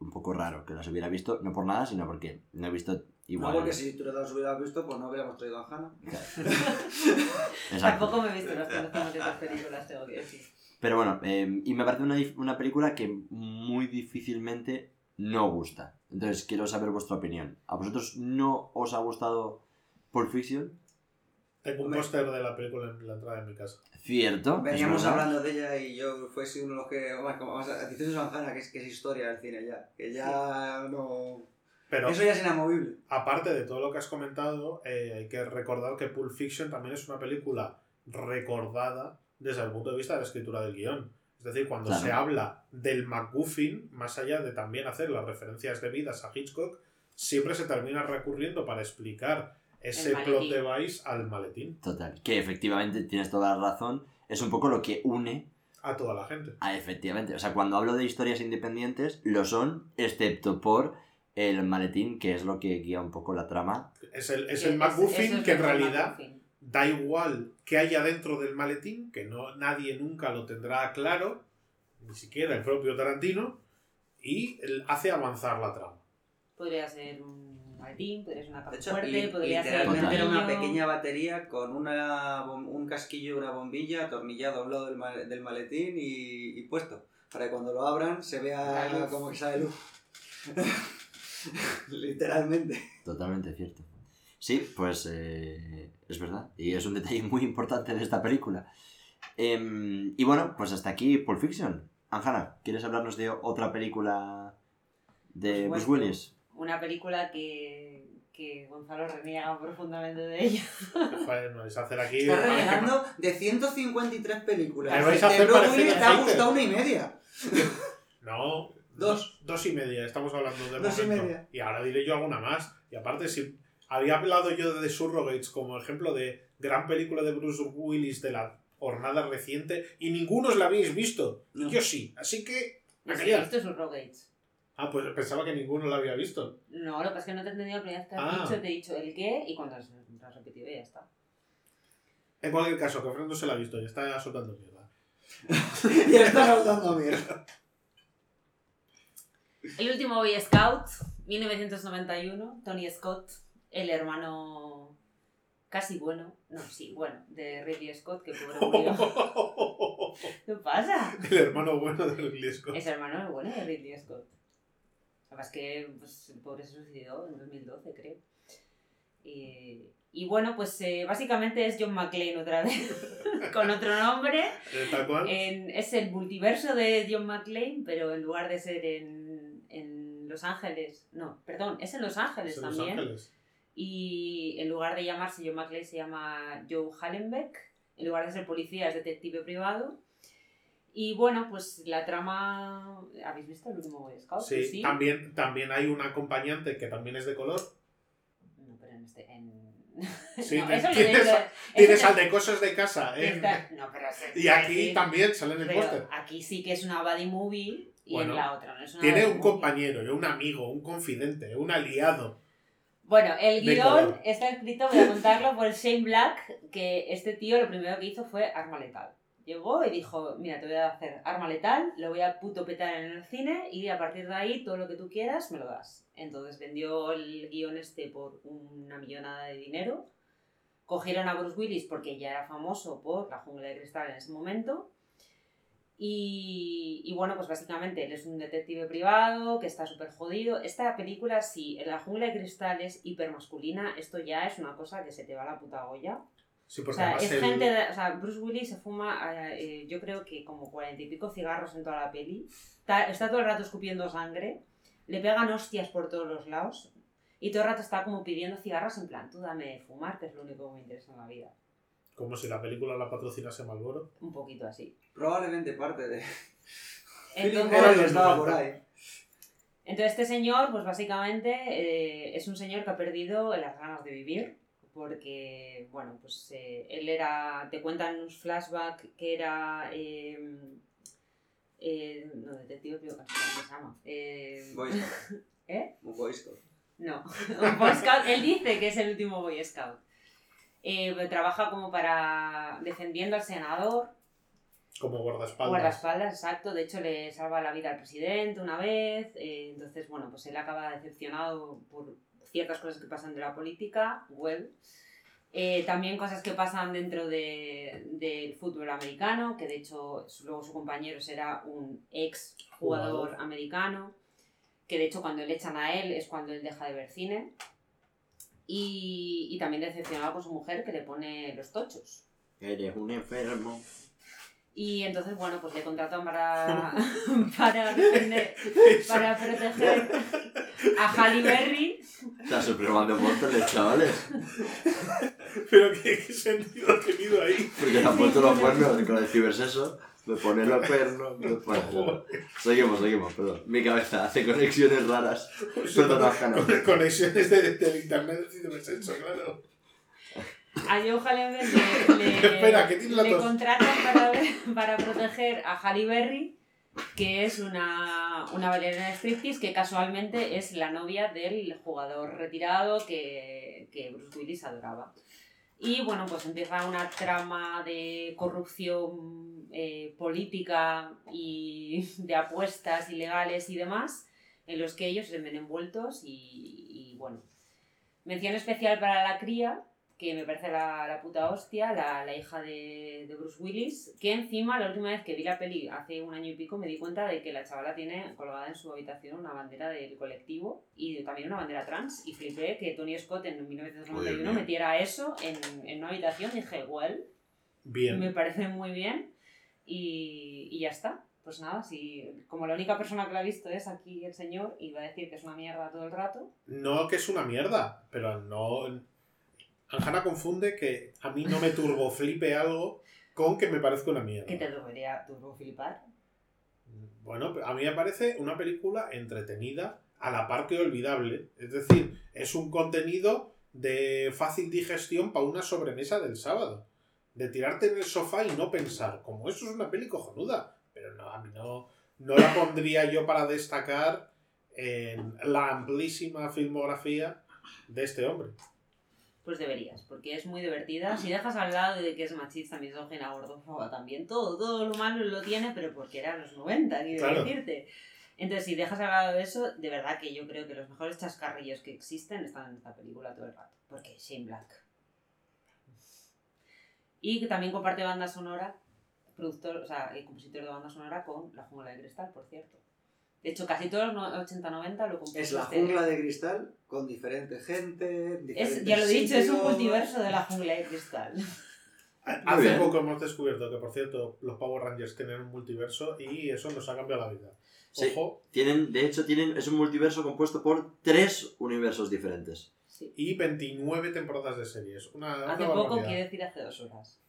un poco raro que las hubiera visto, no por nada, sino porque no he visto igual. No, porque si tú las hubieras visto, pues no habríamos traído a Hannah. Tampoco me he visto las 153 películas, tengo que decir. Pero bueno, eh, y me parece una, una película que muy difícilmente no gusta. Entonces quiero saber vuestra opinión. ¿A vosotros no os ha gustado Pulp Fiction? Tengo un póster de la película en la entrada de mi casa. Cierto. Veníamos hablando de ella y yo fue sido uno de los que. Vamos a dices eso, Hannah, que es, que es historia del cine ya. Que ya no. Pero Eso ya es inamovible. aparte de todo lo que has comentado, eh, hay que recordar que Pulp Fiction también es una película recordada desde el punto de vista de la escritura del guion. Es decir, cuando Claro. se habla del MacGuffin, más allá de también hacer las referencias debidas a Hitchcock, siempre se termina recurriendo para explicar ese plot device al maletín Total. Que efectivamente tienes toda la razón. Es un poco lo que une a toda la gente. a efectivamente. O sea, cuando hablo de historias independientes, lo son, excepto por el maletín, que es lo que guía un poco la trama. Es el, es el MacGuffin es que en realidad MacGuffin. Da igual que haya dentro del maletín, que no, nadie nunca lo tendrá claro, ni siquiera el propio Tarantino, y hace avanzar la trama. Podría ser un maletín, podría ser una hecho, fuerte, li- podría ser un una pequeña batería con una, un casquillo y una bombilla atornillado a un lado del, del maletín y, y puesto. Para que cuando lo abran se vea como que sale luz. Literalmente. Totalmente cierto. Sí, pues eh, es verdad. Y es un detalle muy importante de esta película. Em, y bueno, pues hasta aquí Pulp Fiction. Anjana, ¿quieres hablarnos de otra película de Bruce. Willis? Una película que, que Gonzalo reniega profundamente de ella. Joder, me vais a hacer aquí... Está renegando de 153 películas. Me vais a de Bruce Willis te ha gustado una y media. No. Dos. Dos y media, estamos hablando de Dos y media. Y ahora diré yo alguna más. Y aparte, si había hablado yo de The Surrogates como ejemplo de gran película de Bruce Willis de la jornada reciente, y ninguno os la habéis visto. No. Yo sí. Así que... No a sé, callar. esto es un Rogates. Ah, pues pensaba que ninguno la había visto. No, lo que pasa es que no te he entendido la primera vez que has Ah. dicho, te he dicho el qué y cuando has, has repetido ya está. En cualquier caso, que no se la ha visto y está soltando mierda. y está saltando mierda. El último Boy Scout, 1991, Tony Scott, el hermano casi bueno, no, sí, bueno, de Ridley Scott, que pobre murió. ¿Qué pasa? El hermano bueno de Ridley Scott. Es hermano bueno de Ridley Scott. Además que pues, el pobre se suicidó en 2012, creo. Y, y bueno, pues eh, básicamente es John McClane otra vez, con otro nombre. Eh, Tal cual. En- es el multiverso de John McClane, pero en lugar de ser en, en Los Ángeles, no, perdón, es en Los Ángeles En Los también. Ángeles. Y en lugar de llamarse John McClane se llama Joe Hallenbeck. En lugar de ser policía es detective privado. Y bueno, pues la trama... ¿Habéis visto el último Boy Scout? Sí, También, también hay un acompañante que también es de color. No, pero en este... En... Sí, no, tienes- Tienes te- al de cosas de casa. ¿eh? esta- No, pero... se- Y aquí también sale en el póster. Aquí sí que es una buddy movie y Bueno, en la otra no es una Tiene un movie. compañero, un amigo, un confidente, un aliado. Bueno, el guion está escrito, voy a contarlo, por Shane Black, que este tío lo primero que hizo fue arma letal. Llegó y dijo, mira, te voy a hacer arma letal, lo voy a puto petar en el cine y a partir de ahí todo lo que tú quieras me lo das. Entonces vendió el guion este por una millonada de dinero. Cogieron a Bruce Willis porque ya era famoso por la jungla de cristal en ese momento. Y, y bueno, pues básicamente él es un detective privado que está súper jodido. Esta película, sí, en la jungla de cristal es hipermasculina, esto ya es una cosa que se te va a la puta olla. Sí, O sea, es el- gente, de- o sea, Bruce Willis se fuma, eh, eh, yo creo que como cuarenta y pico cigarros en toda la peli. Está, está todo el rato escupiendo sangre. le pegan hostias por todos los lados y todo el rato está como pidiendo cigarros en plan, tú dame de fumar, que es lo único que me interesa en la vida. Como si la película la patrocinase Malboro. Un poquito así. Probablemente parte de. Entonces, que estaba por ahí. Entonces este señor, pues básicamente eh, es un señor que ha perdido las ganas de vivir, porque, bueno, pues eh, él era, te cuentan unos flashbacks que era, eh, eh, no, detective, pero ¿cómo se llama? Eh, Boy Scout. ¿Eh? Un Boy Scout. No, un Boy Scout, él dice que es el último Boy Scout. Eh, trabaja como para defendiendo al senador, Como guardaespaldas. Guardaespaldas, exacto. De hecho, le salva la vida al presidente una vez. eh, entonces, bueno, pues él acaba decepcionado por ciertas cosas que pasan de la política, well. Eh, también cosas que pasan dentro de- del fútbol americano, que de hecho luego su compañero será un ex jugador Jugador. americano, que de hecho cuando le echan a él es cuando él deja de ver cine. Y, y también decepcionado con su mujer que le pone los tochos. Eres un enfermo. Y entonces, bueno, pues le contratan para, para defender, para proteger a Halle Berry. Está Superman de Mortales, chavales. Pero ¿qué, qué sentido ha tenido ahí? Porque le han puesto los cuernos con el cibersexo. Me pone los cuernos. me pone- Seguimos, seguimos, perdón. Mi cabeza hace conexiones raras. Conexiones de- del internet de cibersexo, claro. A Joe Halle Berry le, le- Espera, que tiene la le contratan para, para proteger a Halle Berry, que es una, una bailarina de striptease que casualmente es la novia del jugador retirado que, que Bruce Willis adoraba. Y bueno, pues empieza una trama de corrupción eh, política y de apuestas ilegales y demás, en los que ellos se ven envueltos y, y, bueno. Mención especial para la cría, que me parece la, la puta hostia, la, la hija de, de Bruce Willis, que encima la última vez que vi la peli, hace un año y pico, me di cuenta de que la chavala tiene colgada en su habitación una bandera del colectivo y también una bandera trans, y flipé que Tony Scott en 1991 mío. metiera eso en, en una habitación, dije, well, Bien. me parece muy bien, y, y ya está. Pues nada, si como la única persona que la ha visto es aquí el señor y va a decir que es una mierda todo el rato, No que es una mierda, pero no. Anjana confunde que a mí no me turboflipe algo con que me parezca una mierda. que te debería turbo flipar. Bueno, a mí me parece una película entretenida, a la par que olvidable. Es decir, es un contenido de fácil digestión para una sobremesa del sábado. De tirarte en el sofá y no pensar. Como eso es una peli cojonuda. Pero no, a mí no, no la pondría yo para destacar en la amplísima filmografía de este hombre. Pues deberías, porque es muy divertida. Si dejas al lado de que es machista, misógina, gordófoba también, todo, todo lo malo lo tiene, pero porque eran los 90, quiero Claro. decirte. Entonces, si dejas al lado de eso, de verdad que yo creo que los mejores chascarrillos que existen están en esta película todo el rato. Porque Shane Black. Y que también comparte banda sonora, productor, o sea, el compositor de banda sonora con La Jungla de Cristal, por cierto. De hecho, casi todos los 80-90 lo compuso Es la este- jungla de cristal con diferente gente. Es, ya lo he dicho, es un multiverso de la jungla de cristal. Hace bien. poco hemos descubierto que, por cierto, los Power Rangers tienen un multiverso y eso nos ha cambiado la vida. Sí. Ojo, Tienen, de hecho, tienen, es un multiverso compuesto por tres universos diferentes. Sí. y 29 temporadas de series. Una, una Hace poco, quiere decir hace dos horas.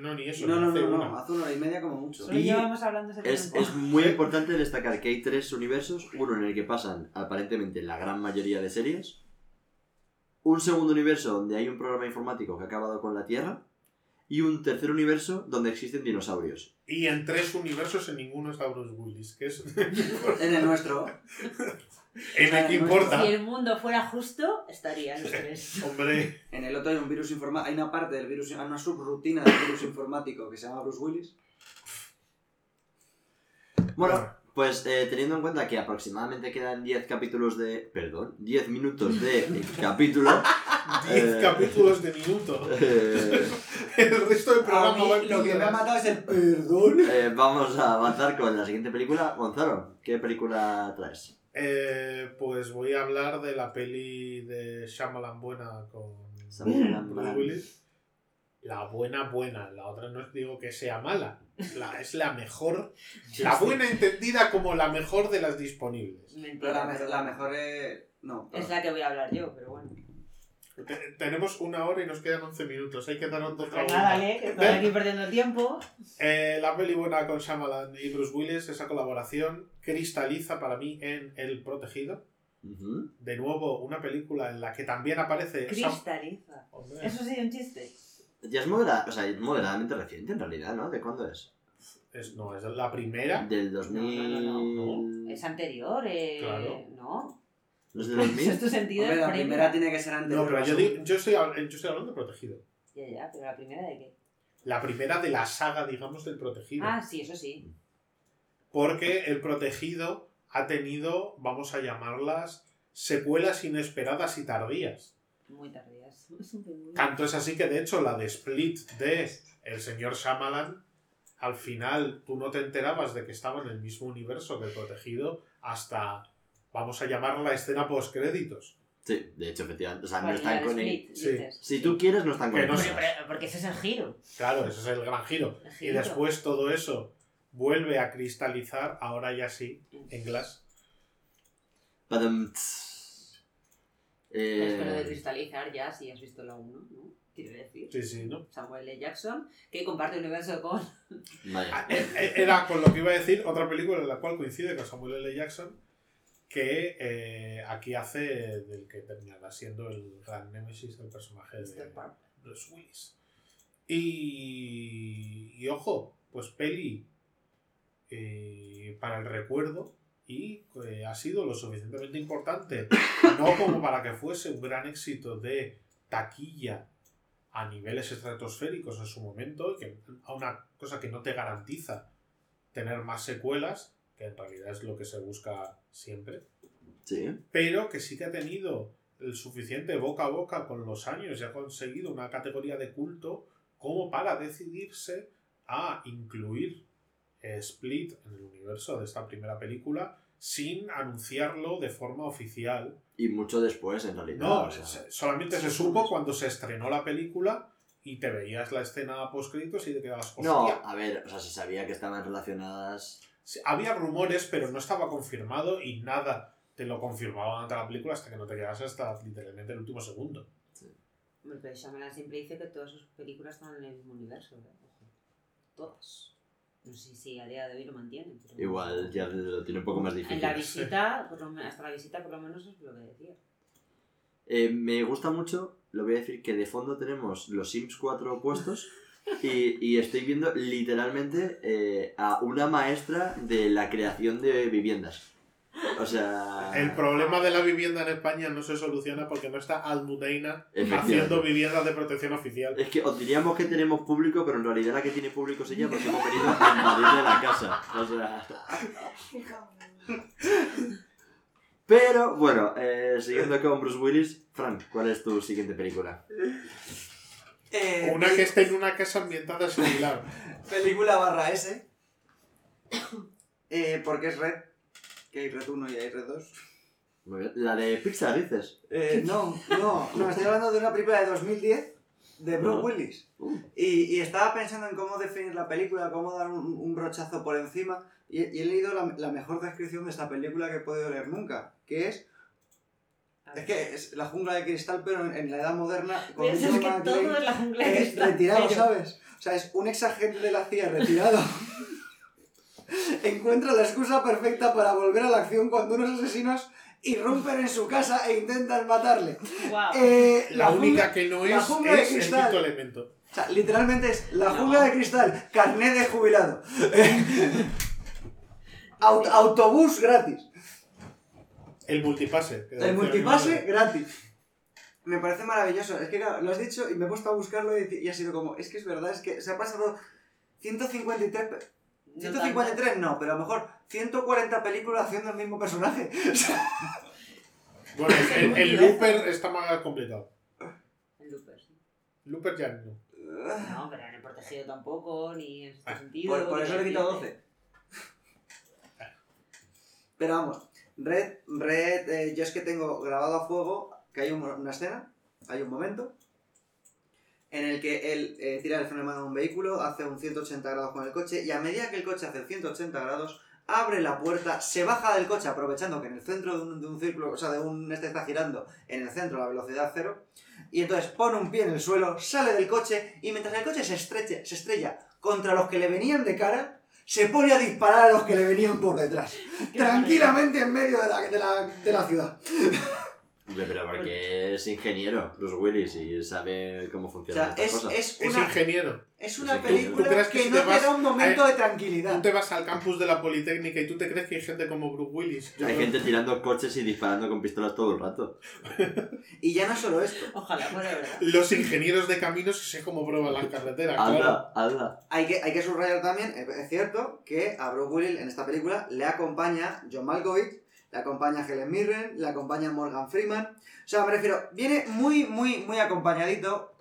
No, ni eso. No, no, hace no, una. no, hace una hora y media como mucho. Solo Y llevamos hablando ese Es, tiempo. es muy importante destacar que hay tres universos, uno en el que pasan aparentemente la gran mayoría de series, un segundo universo donde hay un programa informático que ha acabado con la Tierra, y un tercer universo donde existen dinosaurios. Y en tres universos en ninguno está Bruce Willis, que es En el nuestro. en el que importa. Si el mundo fuera justo, estarían los tres. Hombre, En el otro hay un virus informático. Hay una parte del virus, hay una subrutina del virus informático que se llama Bruce Willis. Bueno, pues eh, teniendo en cuenta que aproximadamente quedan 10 capítulos de... Perdón, 10 minutos de capítulo. 10 Eh. capítulos de minuto. eh, El resto del A programa va mí en lo que me ha matado es el perdón. eh, vamos a avanzar con la siguiente película. Gonzalo, ¿qué película traes? Eh, pues voy a hablar de la peli de Shyamalan Buena con Bruce. Willis. la buena buena, la otra no digo que sea mala, la, es la mejor, la buena entendida como la mejor de las disponibles. La, la mejor es... No, Es la que voy a hablar yo, pero bueno. Te- tenemos una hora y nos quedan 11 minutos, hay que dar Venga, vuelta. dale, que estoy aquí perdiendo el tiempo. Eh, la peli buena con Shyamalan y Bruce Willis, esa colaboración cristaliza para mí en El Protegido. Ujú. De nuevo, una película en la que también aparece... Sam- Cristaliza. Hombre, Eso sí, un chiste. Ya es modera- o sea, moderadamente reciente en realidad, ¿no? ¿De cuándo es? es, no, es la primera. Del 2000... No, no, Es anterior, eh. Claro. No. ¿No es de Eso 2000? es tu sentido Hombre, la premio. primera tiene que ser antes No, pero yo, digo- yo, estoy, yo estoy hablando de Protegido. Ya, ya, pero la primera de qué. La primera de la saga, digamos, del Protegido. Ah, sí, eso sí. Porque el Protegido ha tenido, vamos a llamarlas, secuelas inesperadas y tardías. Muy tardías. Es un pingüino. Tanto es así que, de hecho, la de Split de el señor Shyamalan, al final tú no te enterabas de que estaba en el mismo universo que el Protegido hasta, vamos a llamarla la escena post-créditos. Sí, de hecho, efectivamente. O sea, no Vale, están con Split, Sí. dices. Si tú quieres, no están Que no pero- porque ese es el giro. Claro, ese es el gran giro. El Y después todo eso vuelve a cristalizar, ahora ya sí, en Glass. Padam, tss. Es con lo de Eh, cristalizar ya, si has visto la 1, ¿no? Quiero decir. Sí, sí, ¿no? Samuel L. Jackson, que comparte universo con. Ah, eh, eh, Era con lo que iba a decir otra película en la cual coincide con Samuel L. Jackson, que eh, aquí hace del que terminará siendo el gran némesis del personaje de. Bruce Willis. Y, y ojo, pues peli eh, para el recuerdo y eh, ha sido lo suficientemente importante, no como para que fuese un gran éxito de taquilla a niveles estratosféricos en su momento, que a una cosa que no te garantiza tener más secuelas, que en realidad es lo que se busca siempre, Sí. pero que sí que ha tenido el suficiente boca a boca con los años y ha conseguido una categoría de culto como para decidirse a incluir Split en el universo de esta primera película sin anunciarlo de forma oficial. Y mucho después, en realidad. No, o sea, se- solamente se supo cuando se estrenó la película y te veías la escena post créditos y te quedabas no, hostia. a ver, o sea, se sabía que estaban relacionadas. Sí, Había rumores, pero no estaba confirmado y nada te lo confirmaba ante la película hasta que no te quedas hasta literalmente el último segundo. Hombre, pero Shyamalan siempre dice que todas sus películas están en el mismo universo. Todas. No sé si a día de hoy lo mantienen. Pero... Igual ya lo tiene un poco más difícil. En la visita, por lo men- hasta la visita por lo menos es lo que decía. Eh, me gusta mucho, lo voy a decir, que de fondo tenemos los Sims 4 puestos y, y estoy viendo literalmente eh, a una maestra de la creación de viviendas. O sea... El problema de la vivienda en España no se soluciona porque no está Almudeina haciendo viviendas de protección oficial. Es que os diríamos que tenemos público, pero en realidad la que tiene público es ella porque hemos venido a invadirle la casa. O sea... Pero, bueno, eh, siguiendo con Bruce Willis, Frank, ¿cuál es tu siguiente película? Eh, Una que esté en una casa ambientada similar. Película barra S. Eh, porque es Red. Que hay Red 1 y hay Red 2. Muy bien. La de Pixar, dices. Eh, no, no, no, estoy hablando de una película de 2010 de Bruce Ah. Willis. Uh. Y, y estaba pensando en cómo definir la película, cómo dar un, un brochazo por encima. Y, y he leído la, la mejor descripción de esta película que he podido leer nunca. Que es. Es que es la jungla de cristal, pero en, en la edad moderna. Con es que todo McClane, es la jungla de cristal, retirado, pero- ¿sabes? O sea, es un ex agente de la CIA retirado. Encuentra la excusa perfecta para volver a la acción cuando unos asesinos irrumpen en su casa e intentan matarle. Eh, La, jungla- única que no la es es el quinto elemento. O sea, literalmente es la No. jungla de cristal, carnet de jubilado. Aut- autobús gratis. El multipase. El multipase gratis. Me parece maravilloso. Es que claro, lo has dicho y me he puesto a buscarlo y, y ha sido como, es que es verdad, es que se ha pasado 153... pe- No 153 no, pero a lo mejor 140 películas haciendo el mismo personaje. Bueno, el, el Looper está más complicado. El Looper, sí. Looper ya no. No, pero en el protegido tampoco, ni en este Ah, sentido. por, por eso le he quitado siguiente. 12. Pero vamos, Red, Red, eh, yo es que tengo grabado a fuego que hay un- una escena, hay un momento, en el que él eh, tira el freno de mano de un vehículo, hace un 180 grados con el coche y a medida que el coche hace el 180 grados, abre la puerta, se baja del coche aprovechando que en el centro de un, de un círculo, o sea, de un este está girando en el centro a la velocidad cero, y entonces pone un pie en el suelo, sale del coche y mientras el coche se, estreche, se estrella contra los que le venían de cara, se pone a disparar a los que le venían por detrás, tranquilamente en medio de la, de la, de la ciudad. Hombre, pero porque es ingeniero, Bruce Willis, y sabe cómo O funcionan sea, estas es, cosas. es Es ingeniero. es una ¿Tú- tú película crees que que, si no te te da un momento a- de Tú tranquilidad. te vas al campus de la Politécnica y tú te crees que hay gente como Bruce Willis. Yo Hay creo- gente tirando coches y disparando con pistolas todo el rato. Y ya no solo esto, Ojalá fuera verdad. Los ingenieros de caminos sé cómo prueban las carreteras, claro. Anda, anda. Hay que, hay que subrayar también, es cierto, que a Bruce Willis en esta película le acompaña John Malkovich, le acompaña Helen Mirren, le acompaña Morgan Freeman. O sea, me refiero, viene muy, muy, muy acompañadito.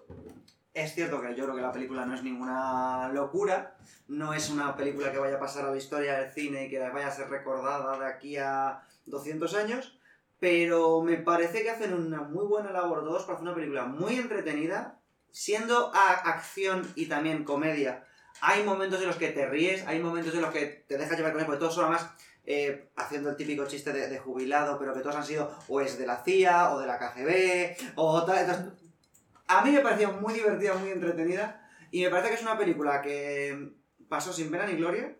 Es cierto que yo creo que la película no es ninguna locura, no es una película que vaya a pasar a la historia del cine y que vaya a ser recordada de aquí a 200 años, pero me parece que hacen una muy buena labor todos para hacer una película muy entretenida, siendo a acción y también comedia. Hay momentos en los que te ríes, hay momentos en los que te dejas llevar con él, porque todos son además eh, haciendo el típico chiste de, de jubilado, pero que todos han sido o es de la CIA o de la KGB o tal. Entonces, a mí me pareció muy divertida, muy entretenida y me parece que es una película que pasó sin pena ni gloria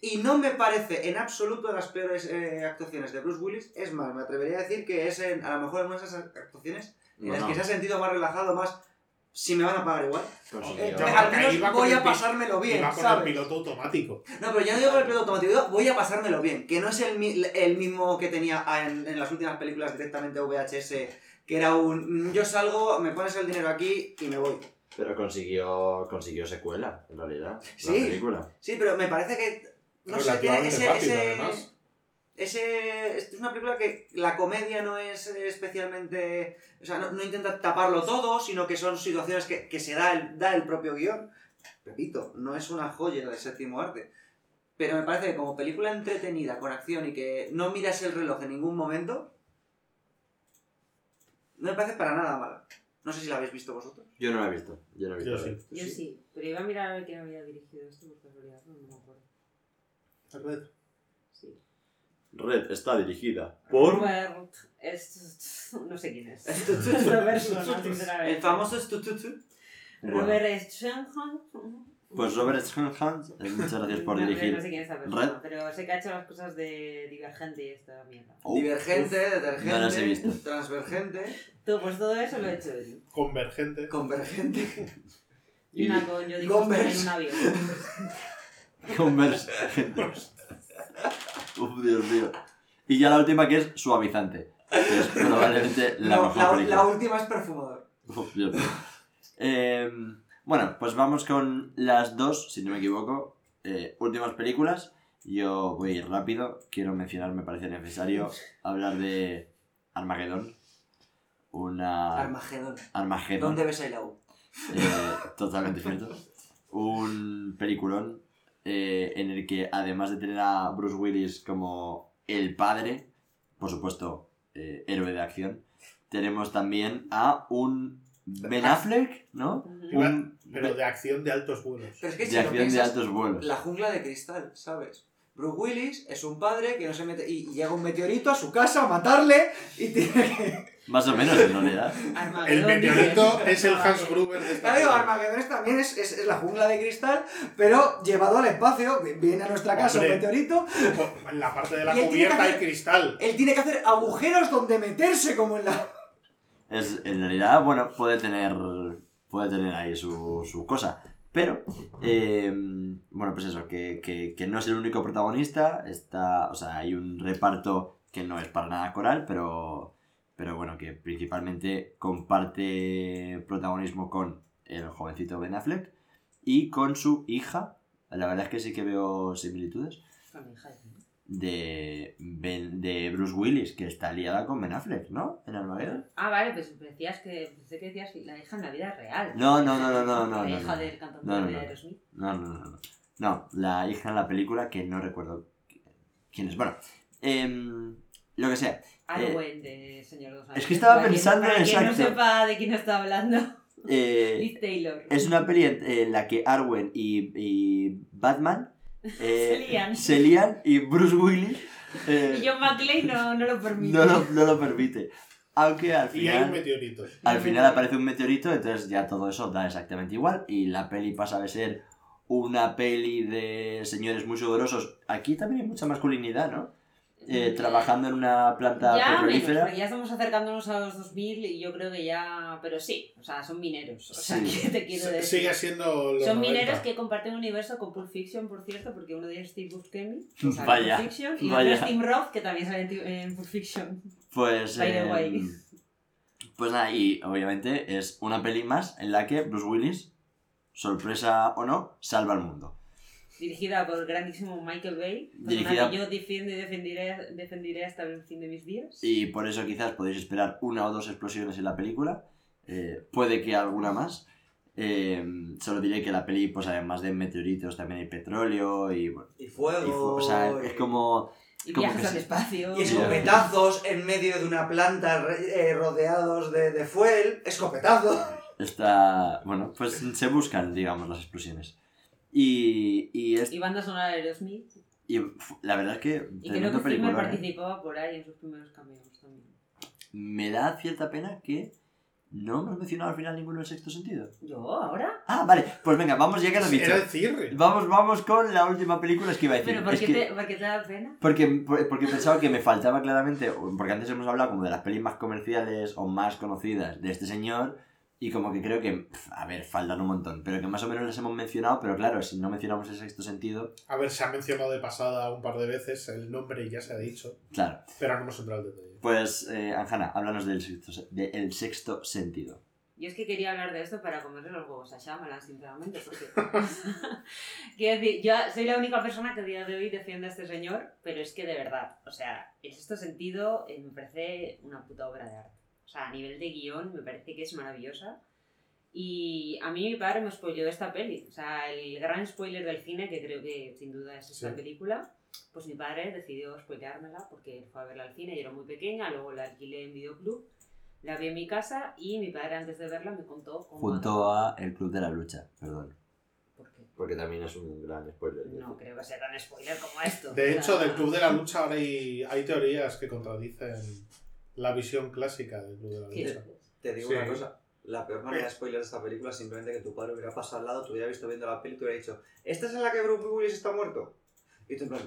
y no me parece en absoluto de las peores eh, actuaciones de Bruce Willis. Es más, me atrevería a decir que es en- a lo mejor una de esas actuaciones en No, las no. que se ha sentido más relajado, más si me van a pagar igual. Eh, Yo al menos voy a pasármelo bien, Iba con ¿sabes? el piloto automático. No, pero ya no digo con el piloto automático, digo voy a pasármelo bien, que no es el, mi- el mismo que tenía en, en las últimas películas directamente VHS, que era un mm, yo salgo, me pones el dinero aquí y me voy. Pero consiguió, consiguió secuela, en realidad. Sí. La película. Sí, pero me parece que no sé, tiene ese, rápido, ese, además. Ese- es una película que la comedia no es especialmente, o sea, no, no intenta taparlo todo, sino que son situaciones que, que se da el, da el propio guion. Repito, no es una joya del séptimo arte. Pero me parece que como película entretenida, con acción y que no miras el reloj en ningún momento, no me parece para nada mala. No sé si la habéis visto vosotros. Yo no la he visto. Yo no he visto. Yo sí. Yo sí, pero iba a mirar a ver quién había dirigido esto por casualidad, no me acuerdo. Red. Sí. Red está dirigida por. Robert, es, no sé quién es. El famoso Stututu. Robert Schenhan. pues Robert Schenhans, eh, muchas gracias por dirigir. No sé quién es esa persona, Red. pero sé que ha hecho las cosas de Divergente y esta mierda. Oh, Divergente, detergente, No las he visto. transvergente, Todo, pues todo eso lo he hecho yo. Convergente. convergente. Y una con yo digo en un avión. Converse. Uf, Dios mío. Y ya la última que es suavizante. Que es probablemente la No, mejor la, la última es perfumador. Uf, Dios mío. Eh, bueno, pues vamos con las dos, si no me equivoco, eh, últimas películas. Yo voy a ir rápido. Quiero mencionar, me parece necesario, hablar de Armageddon. Una... Armagedón. Armageddon. ¿Dónde ves el U? Eh, totalmente cierto. Un peliculón eh, en el que además de tener a Bruce Willis como el padre, por supuesto, eh, héroe de acción, tenemos también a un Ben Affleck, ¿no? Un Pero de acción de altos vuelos. Pero es que si de acción de altos vuelos. la jungla de cristal, ¿sabes? Bruce Willis es un padre que no se mete y llega un meteorito a su casa a matarle y tiene que... Más o menos, en realidad. Armagedón, El meteorito es el Hans. Gruber de esta Claro. Armagedón es también es, es- es la jungla de cristal, pero llevado al espacio. Viene a nuestra casa Hombre. un meteorito, En la parte de la cubierta que hay hacer- cristal. él tiene que hacer agujeros donde meterse como en la... Es, en realidad, bueno, puede tener, puede tener ahí su, su cosa. Pero, eh, bueno, pues eso, que, que, que no es el único protagonista. Está, o sea, hay un reparto que no es para nada coral, pero, pero bueno, que principalmente comparte protagonismo con el jovencito Ben Affleck y con su hija. La verdad es que sí que veo similitudes Con mi hija. De, Ben- de Bruce Willis, que está liada con Ben Affleck, ¿no? En Armageddon. Ah, vale, pues decías que, pensé que decías la hija en la vida real. No, no, no, no, no, no. La no, hija no. del cantante No, no, de. Aerosmith. No, no, no, no. No, la hija en la película que no recuerdo quién es. Bueno, em, lo que sea. Arwen de Señor de los Anillos. es que estaba Para pensando quien exacto. no sepa de quién está hablando. Eh, Liz Taylor. es una peli en, en la que Arwen y, y Batman eh, Se lían. se lían y Bruce Willis eh, Y John McClane no, no lo permite. no, lo, no lo permite. Aunque al Y hay un final, meteorito. al final aparece un meteorito, entonces ya todo eso da exactamente igual y la peli pasa de ser una peli de señores muy sudorosos. Aquí también hay mucha masculinidad, ¿no? Eh, trabajando en una planta Ya, petrolífera. ya estamos acercándonos a los 2000 y yo creo que ya... Pero sí, o sea, son mineros. O sea, Sí. ¿qué te quiero S- decir? Sigue siendo los Son 90. mineros que comparten un universo con Pulp Fiction, por cierto, porque uno de ellos es Steve Buscemi, que sale en Vaya, Pulp Fiction, y vaya. otro es Tim Roth, que también sale en Pulp Fiction. Pues, By the eh, way. pues nada, y obviamente es una peli más en la que Bruce Willis, sorpresa o no, salva al mundo. Dirigida por el grandísimo Michael Bay, Dirigida- que yo defiendo y defenderé, defenderé hasta el fin de mis días. Y por eso quizás podéis esperar una o dos explosiones en la película. eh, puede que alguna más. Eh, solo diré que la peli, pues además de meteoritos, también hay petróleo y bueno. Y y fuego. fu- o sea, es como. Y como viajes que al espacio. Y escopetazos en medio de una planta eh, rodeados de, de fuel. Escopetazo. Está. Bueno, pues se buscan, digamos, las explosiones. Y. Y, es- Y banda sonora de Aerosmith. y la verdad es que. Y creo que Zimmer ¿eh? participaba por ahí en sus primeros cameos también. Me da cierta pena que no hemos mencionado al final ninguno del sexto sentido. ¿Yo? ¿Ahora? Ah, vale, pues venga, vamos ya que lo he dicho. Vamos, vamos con la última película es que iba a decir. ¿Pero por Es qué, que- te, por qué te da pena? porque, por- porque pensaba que me faltaba claramente, porque antes hemos hablado como de las pelis más comerciales o más conocidas de este señor, y como que creo que, a ver, faltan un montón, pero que más o menos las hemos mencionado, pero claro, si no mencionamos el sexto sentido, A ver, se ha mencionado de pasada un par de veces el nombre y ya se ha dicho, claro. pero no hemos entrado al detalle. Pues, eh, Anjana, háblanos del sexto, se- del sexto sentido. Yo es que quería hablar de esto para comerle los huevos a Shyamalan, sinceramente, porque... Quiero decir, yo soy la única persona que a día de hoy defiende a este señor, pero es que de verdad, o sea, en este sentido eh, me parece una puta obra de arte. Sea, a nivel de guion me parece que es maravillosa. Y a mí mi padre me spoileó esta peli. O sea, el gran spoiler del cine, que creo que sin duda es esta Sí. película, pues mi padre decidió spoileármela porque fue a verla al cine, yo era muy pequeña, luego la alquilé en videoclub, la vi en mi casa y mi padre antes de verla me contó cómo... Junto a El Club de la Lucha, perdón. ¿Por qué? Porque también es un gran spoiler. No creo que sea tan spoiler como esto. De hecho, del Club de la Lucha ahora hay, hay teorías que contradicen la visión clásica del Club de la ¿qué Lucha. Te digo Sí. una cosa. La peor manera de spoiler de esta película es simplemente que tu padre hubiera pasado al lado, te hubiera visto viendo la peli y te hubiera dicho ¿Esta es en la que Bruce Willis está muerto? Y tú en plan...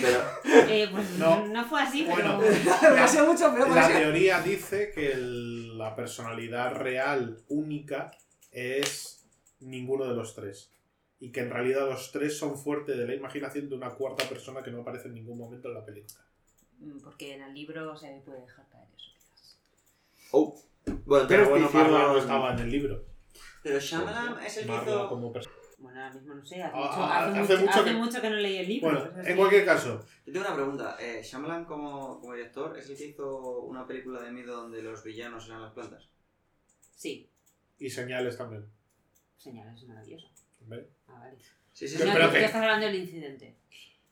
Pero, Eh, pues No. no. fue así, Bueno, pero... Me ha sido mucho peor. La porque- teoría dice que el- la personalidad real única es ninguno de los tres. Y que en realidad los tres son fuertes de la imaginación de una cuarta persona que no aparece en ningún momento en la película. Mm, Porque en el libro se puede dejar caer eso, quizás. oh, bueno, Pero bueno, no estaba en el libro. Pero Shyamalan es el que hizo... como persona. Bueno, ahora mismo no sé, hace, Ah, mucho, ah, hace, hace mucho, mucho hace que- mucho que no leí el libro. Bueno, en cualquier caso, Yo tengo una pregunta. Eh, Shyamalan como, como director es el que hizo una película de miedo donde los villanos eran las plantas. Sí, y señales también. señales, es maravilloso. ¿vale? Ah, vale. Sí, sí, Pero sí. No, espérate. tú estás hablando del incidente.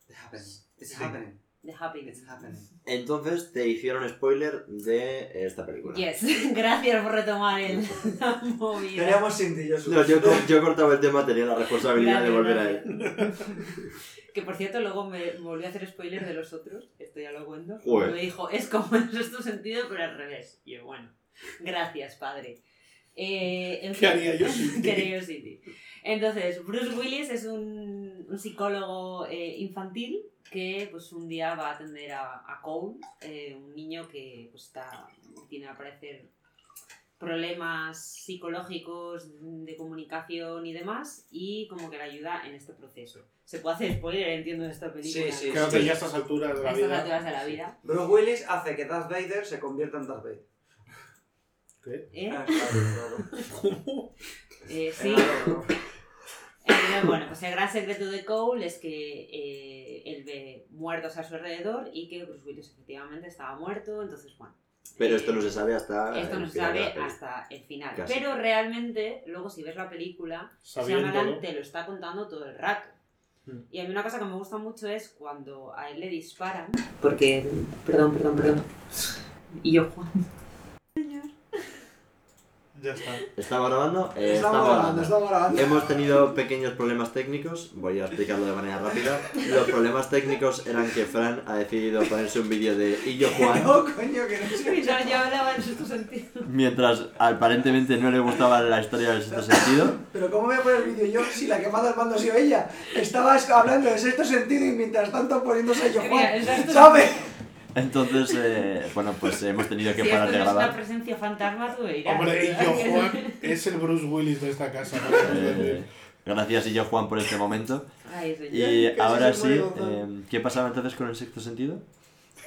It's happening. It's Sí. happening. The. It's happening. Entonces te hicieron spoiler de esta película. Yes, gracias por retomar el, la movida. Queríamos sin ti, yo No, yo, yo cortaba el tema, tenía la responsabilidad de Gracias, volver a él. Que por cierto, luego me volvió a hacer spoiler de los otros, esto ya lo cuento. Joder. Me dijo, es como en sexto sentido, pero al revés. Y yo, bueno, gracias, padre. Eh, en ¿Qué fin, haría yo sin ti? Entonces, Bruce Willis es un, un psicólogo eh, infantil que pues un día va a atender a, a Cole, eh, un niño que pues, está, tiene al parecer problemas psicológicos de comunicación y demás y como que le ayuda en este proceso. Se puede hacer spoiler, entiendo, de esta película. Sí, sí, Creo sí. que ya a estas alturas de A la estas vida. alturas de la vida. Bruce Willis hace que Darth Vader se convierta en Darth Vader. ¿Qué? ¿Eh? Ah, claro, claro. Eh, sí. Bueno, pues el gran secreto de Cole es que eh, él ve muertos a su alrededor y que Bruce Willis efectivamente estaba muerto, entonces bueno. Pero eh, esto no se sabe hasta. esto el no se sabe hasta el final. Casi. Pero realmente, luego si ves la película. Shyamalan te lo está contando todo el rato. Mm. Y a mí una cosa que me gusta mucho es cuando a él le disparan. Porque. Perdón, perdón, perdón. Y yo, Juan. Ya está. ¿Estamos grabando? Eh, estamos grabando, estamos grabando. Hemos tenido pequeños problemas técnicos, voy a explicarlo de manera rápida. Los problemas técnicos eran que Fran ha decidido ponerse un vídeo de Illo Juan, No, coño, que no sé. Y no, yo hablaba en sexto sentido. mientras aparentemente no le gustaba la historia del sexto sentido. Pero ¿cómo voy a poner el vídeo yo si la que manda el mando ha sido ella? Estabas hablando de sexto sentido y mientras tanto poniéndose a yo Mira, Juan. ¿Sabes? Entonces, eh, bueno, pues hemos tenido que Si parar de no es una grabar. presencia fantasma, tú dirás. Hombre, y yo, Juan, es el Bruce Willis de esta casa. ¿no? Eh, gracias Illo Juan por este momento. Ay. Y ahora sí, eh, ¿qué pasaba entonces con el sexto sentido?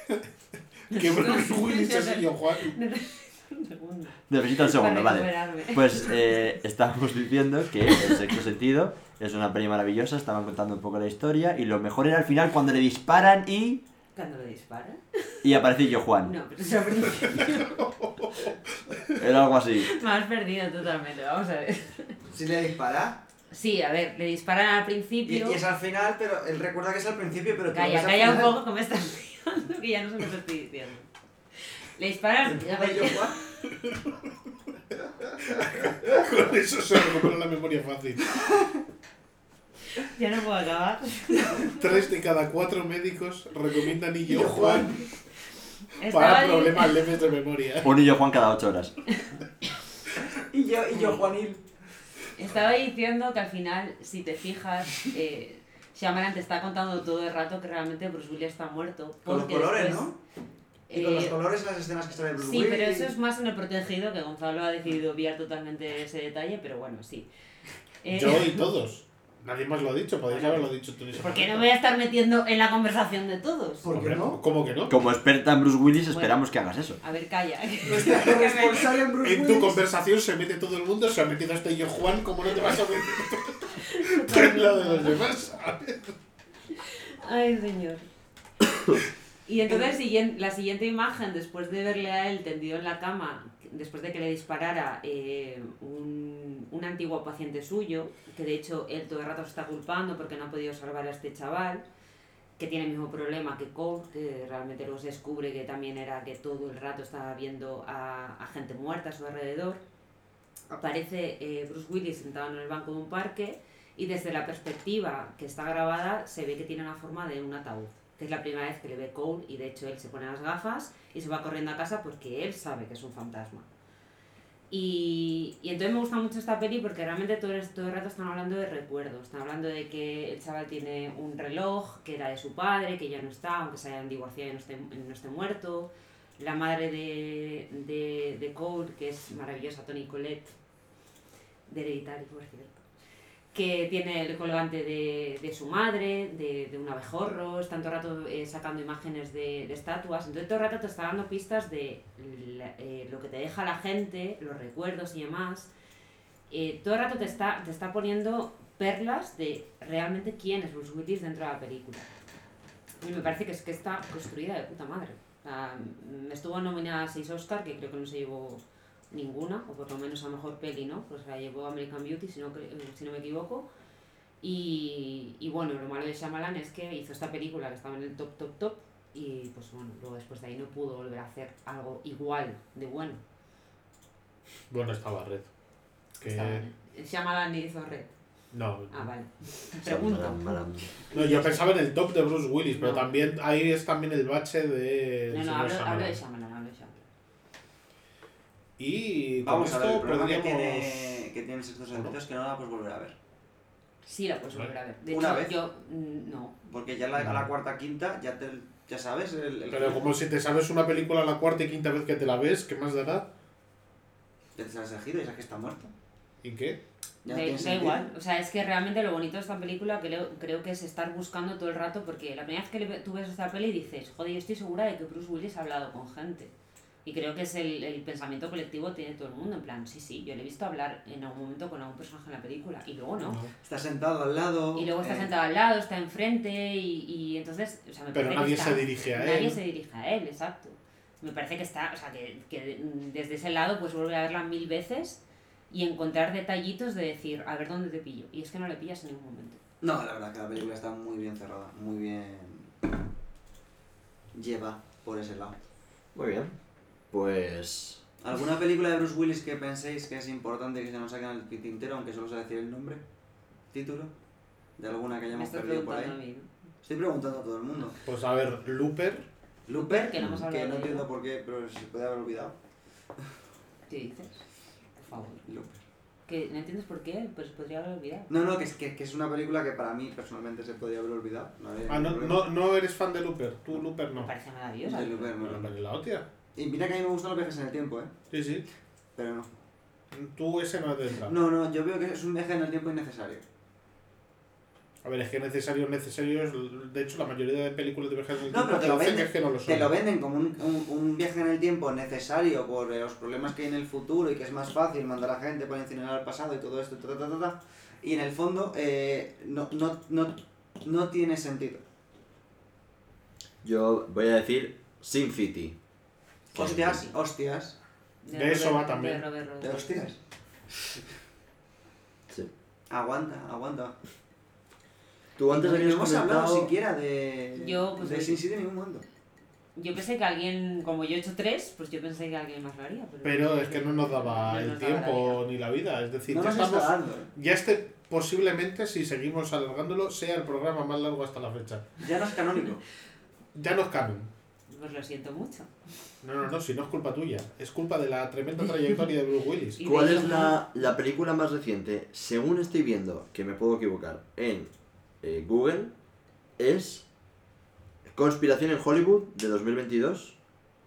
que Bruce Willis es yo, Juan. Un segundo. Necesito un segundo, vale. Pues eh, estábamos diciendo que El sexto sentido es una peli maravillosa, estaban contando un poco la historia y lo mejor era al final cuando le disparan y, ¿Cuándo lo dispara? y aparece yo Juan. No, pero se ha perdido. Era algo así. Me has perdido totalmente, vamos a ver. Si le dispara. Sí, a ver, le disparan al Y, principio. y es al final, pero él recuerda que es al principio, pero Calla, al calla un poco que me estás mirando, que ya no sé lo que estoy diciendo. Le disparan. A ver, Yo, Juan. Con eso se recupera la memoria fácil. Ya no puedo acabar. Tres de cada cuatro médicos recomiendan y yo, Yo, Juan, Estaba para ahí- problemas leves de memoria. Un y yo Juan cada ocho horas. Y yo, y yo, Juanil. Estaba diciendo que al final, si te fijas, eh, Shyamalan te está contando todo el rato que realmente Bruce Willis está muerto. Con los colores, después, ¿no? Y con los eh, colores las escenas que sale Bruce Sí, Willis. pero eso es más en el protegido, que Gonzalo ha decidido obviar totalmente ese detalle, pero bueno, sí. Eh, Yo y todos. Nadie más lo ha dicho, podéis haberlo dicho tú ¿Por qué no voy a estar metiendo en la conversación de todos? ¿Por qué no? ¿Cómo que no? Como experta en Bruce Willis Bueno. esperamos que hagas eso. A ver, calla. En Bruce En tu conversación se mete todo el mundo, se ha metido hasta yo Juan, ¿cómo no te vas a meter tú en la de los demás? Ay, señor. Y entonces la siguiente imagen, después de verle a él tendido en la cama, después de que le disparara eh, un, un antiguo paciente suyo, que de hecho él todo el rato se está culpando porque no ha podido salvar a este chaval, que tiene el mismo problema que Cole, que realmente se descubre que también era que todo el rato estaba viendo a, a gente muerta a su alrededor. Aparece eh, Bruce Willis sentado en el banco de un parque y desde la perspectiva que está grabada se ve que tiene la forma de un ataúd. Que es la primera vez que le ve Cole y de hecho él se pone las gafas y se va corriendo a casa porque él sabe que es un fantasma. Y, y entonces me gusta mucho esta peli porque realmente todo el, todo el rato están hablando de recuerdos. Están hablando de que el chaval tiene un reloj que era de su padre, que ya no está, aunque se hayan divorciado y no esté, no esté muerto. La madre de, de, de Cole, que es maravillosa, Tony Colette, de Hereditary, por cierto que tiene el colgante de, de su madre, de, de un abejorro, están todo el rato eh, sacando imágenes de, de estatuas, entonces todo el rato te está dando pistas de la- eh, lo que te deja la gente, los recuerdos y demás. Eh, todo el rato te está, te está poniendo perlas de realmente quién es Bruce Willis dentro de la película. Y me parece que es que está construida de puta madre. O sea, mm, estuvo nominada a 6 Oscar, que creo que no se llevó ninguna, o por lo menos a mejor peli, ¿no? Pues la llevó American Beauty, si no, si no me equivoco. Y, y bueno, lo malo de Shyamalan es que hizo esta película que estaba en el top, top, top, y pues bueno, luego después de ahí no pudo volver a hacer algo igual de bueno. Bueno, estaba Red. Que... Estaba- Shyamalan hizo Red. No, Ah, vale. Pregunto. no, yo pensaba en el top de Bruce Willis, pero No. también ahí es también el bache de. No, no, hablo, hablo de Shyamalan. Y con Vamos a ver, el problema que podríamos. tiene, que tiene Sentido es que no la puedes volver a ver. Sí, la puedes volver a ver. De ¿Una hecho, vez? yo mm, no. Porque ya la, a la cuarta, quinta, ya, te, ya sabes el, el Pero como si te sabes una película la cuarta y quinta vez que te la ves, ¿qué más dará? Ya te sabes el giro y sabes que está muerto. ¿Y qué? Ya Da, tiene da igual, o sea, es que realmente lo bonito de esta película creo, creo que es estar buscando todo el rato, porque la primera vez que le tú ves esta peli dices, joder, yo estoy segura de que Bruce Willis ha hablado con gente. Y creo que es el, el pensamiento colectivo que tiene todo el mundo, en plan, sí, sí, yo le he visto hablar en algún momento con algún personaje en la película, y luego no. Está sentado al lado. Y luego está eh, sentado al lado, está enfrente, y, y entonces, o sea, me Pero nadie que está- se dirige a Nadie él. se dirige a él, exacto. Me parece que está, o sea, que, que desde ese lado pues vuelve a verla mil veces y encontrar detallitos de decir, a ver dónde te pillo. Y es que no le pillas en ningún momento. No, la verdad que la película está muy bien cerrada, muy bien. Lleva por ese lado. Muy bien. Pues ¿Alguna película de Bruce Willis que penséis que es importante que se nos saquen el tintero, aunque solo sea decir el nombre? ¿Título? ¿De alguna que hayamos perdido por a ahí? mí, ¿no? Estoy preguntando a todo el mundo. Pues a ver, Looper. Looper, Que no hemos hablado que no entiendo por qué, pero se puede haber olvidado. ¿Qué dices? Por favor. Looper. Que no entiendes por qué, pues podría haber olvidado. No, no, que es, que, que es una película que para mí personalmente se podría haber olvidado. No, Ah, no, no, no eres fan de Looper. Tú, Looper, Me no. parece maravillosa. De Looper, no, la hostia. Y mira que a mí me gustan los viajes en el tiempo, ¿eh? Sí, sí. Pero no. Tú ese no es de entrar. No, no, yo veo que es un viaje en el tiempo innecesario. A ver, es que necesario, necesario es. De hecho, la mayoría de películas de viajes en el No, pero tiempo te lo venden, que es que no lo son. te lo venden como un, un- un viaje en el tiempo necesario por eh, los problemas que hay en el futuro y que es más fácil mandar a gente para incinerar el pasado y todo esto, ta, ta, ta, ta. y en el fondo eh, no, no, no, no tiene sentido. Yo voy a decir Sin City. Hostias, hostias, De eso Robert- va también. de Robert de Rodríguez. hostias. Sí. Aguanta, aguanta. Tú antes no, hemos hablado siquiera de, Yo, pues, de. Sin City en ningún momento. Yo pensé que alguien, como yo he hecho tres, pues yo pensé que alguien más lo haría. Pero, Pero es que no nos daba No el nos daba la tiempo ni la vida. Es decir, No ya nos está estamos. dando. ¿eh? Ya este, posiblemente, si seguimos alargándolo, sea el programa más largo hasta la fecha. Ya no es canónico. Ya no es canon. Pues lo siento mucho. No, no, no, si no es culpa tuya. Es culpa de la tremenda trayectoria de Bruce Willis. ¿Cuál es la, la película más reciente? Según estoy viendo, que me puedo equivocar, en eh, Google, es Conspiración en Hollywood de 2022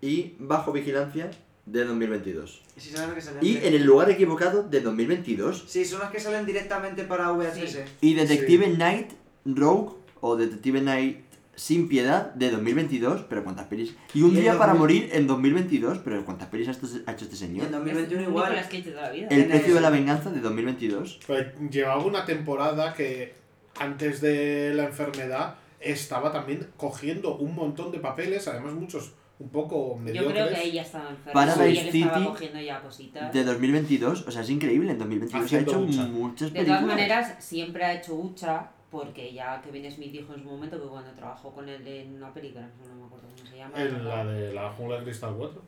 y Bajo Vigilancia de 2022. Y si saben que salen Y en el lugar equivocado de 2022 Sí, son las que salen directamente para VHS. Sí. y Detective Night Rogue o Detective Night Sin Piedad de 2022, pero ¿cuántas pelis? Y Un Y día para 2000. morir en 2022, pero ¿cuántas pelis ha hecho, ha hecho este Y señor? en 2021 Es igual. De toda la vida. El precio de la venganza de 2022. Pero llevaba una temporada que antes de la enfermedad estaba también cogiendo un montón de papeles, además muchos un poco Yo mediocres. creo que ella estaba enferma Paradise y estaba City cogiendo ya cositas. De 2022, o sea, es increíble, en 2022 Haciendo ha hecho hucha. muchas De películas. todas maneras, siempre ha hecho hucha, porque ya Kevin Smith dijo en su momento que cuando trabajó con él en una película, no me acuerdo cómo se llama. En la de la jungla de cristal 4,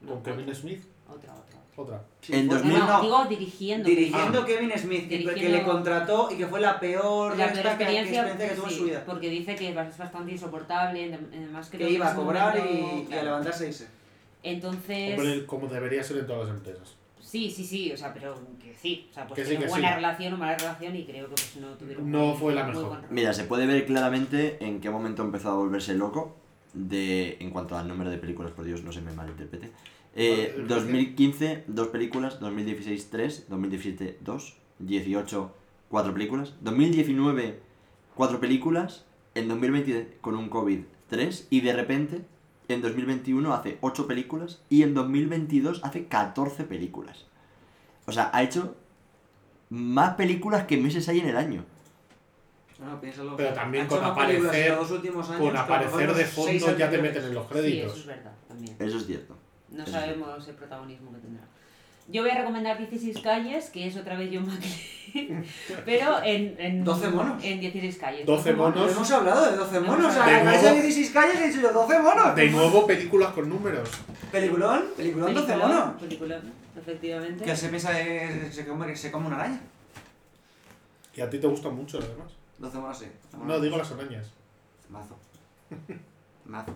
No, con Kevin otra, Smith, Otra, otra. otra. Sí, En fue- 2000 No, no, digo dirigiendo. dirigiendo Ah. Kevin Smith, que- que Dirigiendo- le contrató y que fue la peor, La peor que- que experiencia, experiencia que tuvo en su vida. porque dice que es bastante insoportable, además creo Que iba a cobrar y, momento- y a claro. levantarse y irse. Entonces, Hombre, como debería ser en todas las empresas. Sí, sí, sí, o sea, pero que sí, o sea, pues Que sí, tiene que buena sí. relación o mala relación y creo que pues no tuvieron No muy- fue la mejor. Mira, se puede ver claramente en qué momento empezó a volverse loco de en cuanto al número de películas, por Dios, no se me malinterprete. Eh, Vale, 2015, dos películas, 2016, tres, 2017, dos, 18, cuatro películas, 2019, cuatro películas, en 2020 con un COVID, tres, y de repente en 2021 hace 8 películas y en 2022 hace 14 películas. O sea, ha hecho más películas que meses hay en el año. No, piénsalo. Pero también con aparecer- en los dos últimos años Con aparecer de fondo ya te meten en los Sí, eso es créditos. verdad, también. Eso es cierto. No Eso sabemos el protagonismo que tendrá. Yo voy a recomendar 16 calles, que es otra vez John McClane, pero en, en... 12 monos. En 16 calles. 12 No monos. hemos hablado de 12 No monos. hemos O sea, De nuevo- 16 calles he dicho yo 12 monos. De nuevo, películas con números. Peliculón, peliculón 12 Peliculón, monos. peliculón, efectivamente. Que se piensa que se come, se come una araña. Y a ti te gustan mucho, además. 12 monos sí. 12 No, monos. digo las arañas. Mazo. Mazo.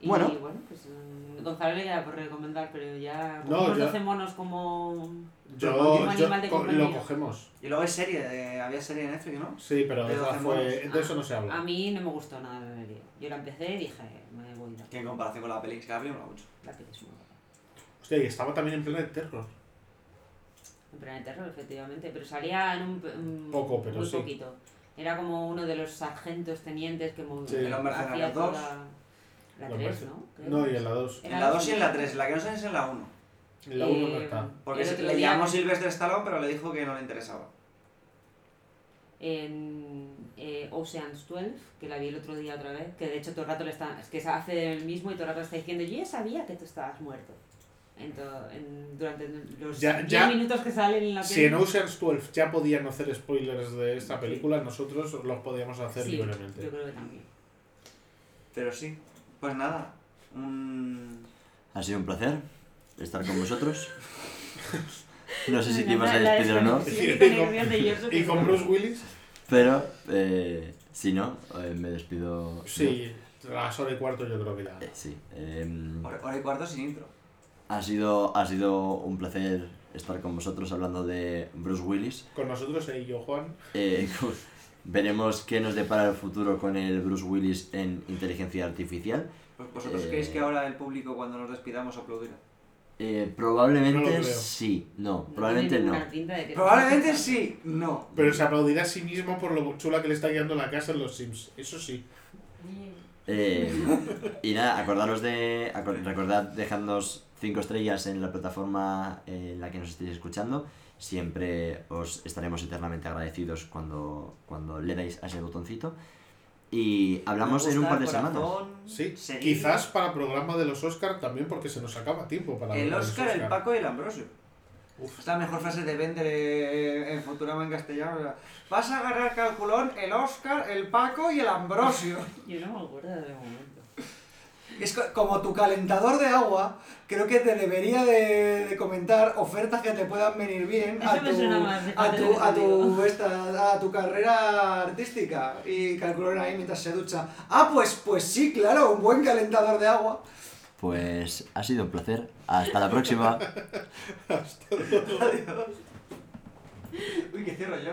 Y Bueno. bueno, pues mm, Gonzalo le queda por recomendar, pero ya No, yo- 12 monos como... Yo, yo- animal de co- lo cogemos. Y luego hay serie, de- había serie en Netflix, ¿no? Sí, pero De esa 12 fue, de eso no se A habla. mí no me gustó nada la serie. Yo la empecé y dije, me voy a ir. Que en comparación con la peli, es que peli me gusta mucho. La peli es muy guapa. Hostia, y estaba también en Planet Terror. En Planet Terror, efectivamente, pero salía en un... un- Poco, pero muy sí. poquito. Era como uno de los sargentos tenientes que Sí. En Los Mercenarios hacía toda 2. La Los 3, merce- ¿no? Creo. No, y en la 2. Era En la la 2 y en la segunda. 3. La que no sé es en la 1. En la 1 no Eh, está. Porque se- le día llamó Sylvester Stallone, pero le dijo que no le interesaba. en eh, Ocean's 12, que la vi el otro día otra vez, que de hecho todo el rato le está, es que se hace el mismo y todo el rato está diciendo, yo ya sabía que tú estabas muerto. En to- en- durante los Ya- 10 ya- minutos que salen en la Si peli. en Ocean's 12 ya podían hacer spoilers de esta película, nosotros los podíamos hacer Sí, libremente. yo creo que también. Pero sí. Pues nada. Un, ha sido un placer estar con vosotros. No sé si te ibas a despedir o no, y con no. Bruce Willis, pero eh, si no, eh, me despido. sí, a las hora y cuarto yo creo que ya. Eh, sí. em, Hora hora y cuarto sin intro. ha, sido, ha sido un placer estar con vosotros hablando de Bruce Willis. Con nosotros y yo, Juan. Eh, veremos qué nos depara el futuro con el Bruce Willis en inteligencia artificial. ¿Vos- ¿Vosotros Eh. creéis que ahora el público cuando nos despidamos aplaudirá? Eh, probablemente sí, no, No probablemente no. Probablemente sí, no. Pero se aplaudirá a sí mismo por lo chula que le está guiando la casa en los Sims. Eso sí. Eh, y nada, acordaros de. acor- recordad dejadnos 5 estrellas en la plataforma en la que nos estéis escuchando. Siempre os estaremos eternamente agradecidos cuando, cuando le dais a ese botoncito. Y hablamos en un par de el semanas. Sí. seguir. Quizás para programa de los Oscar también porque se nos acaba tiempo para El Oscar, el Paco y el Ambrosio. Uf. Esta es la mejor frase de Bender eh, en Futurama en castellano. o sea, Vas a agarrar calculón el Oscar, el Paco y el Ambrosio. Yo no me acuerdo de momento. Es co- como tu calentador de agua, creo que te debería de, de comentar ofertas que te puedan venir bien a tu, más a tu, a tu, esta- a tu carrera artística. Y calculón ahí mientras se ducha. Ah, pues, pues sí, claro, un buen calentador de agua. Pues ha sido un placer. Hasta la próxima. Uy, que cierro yo.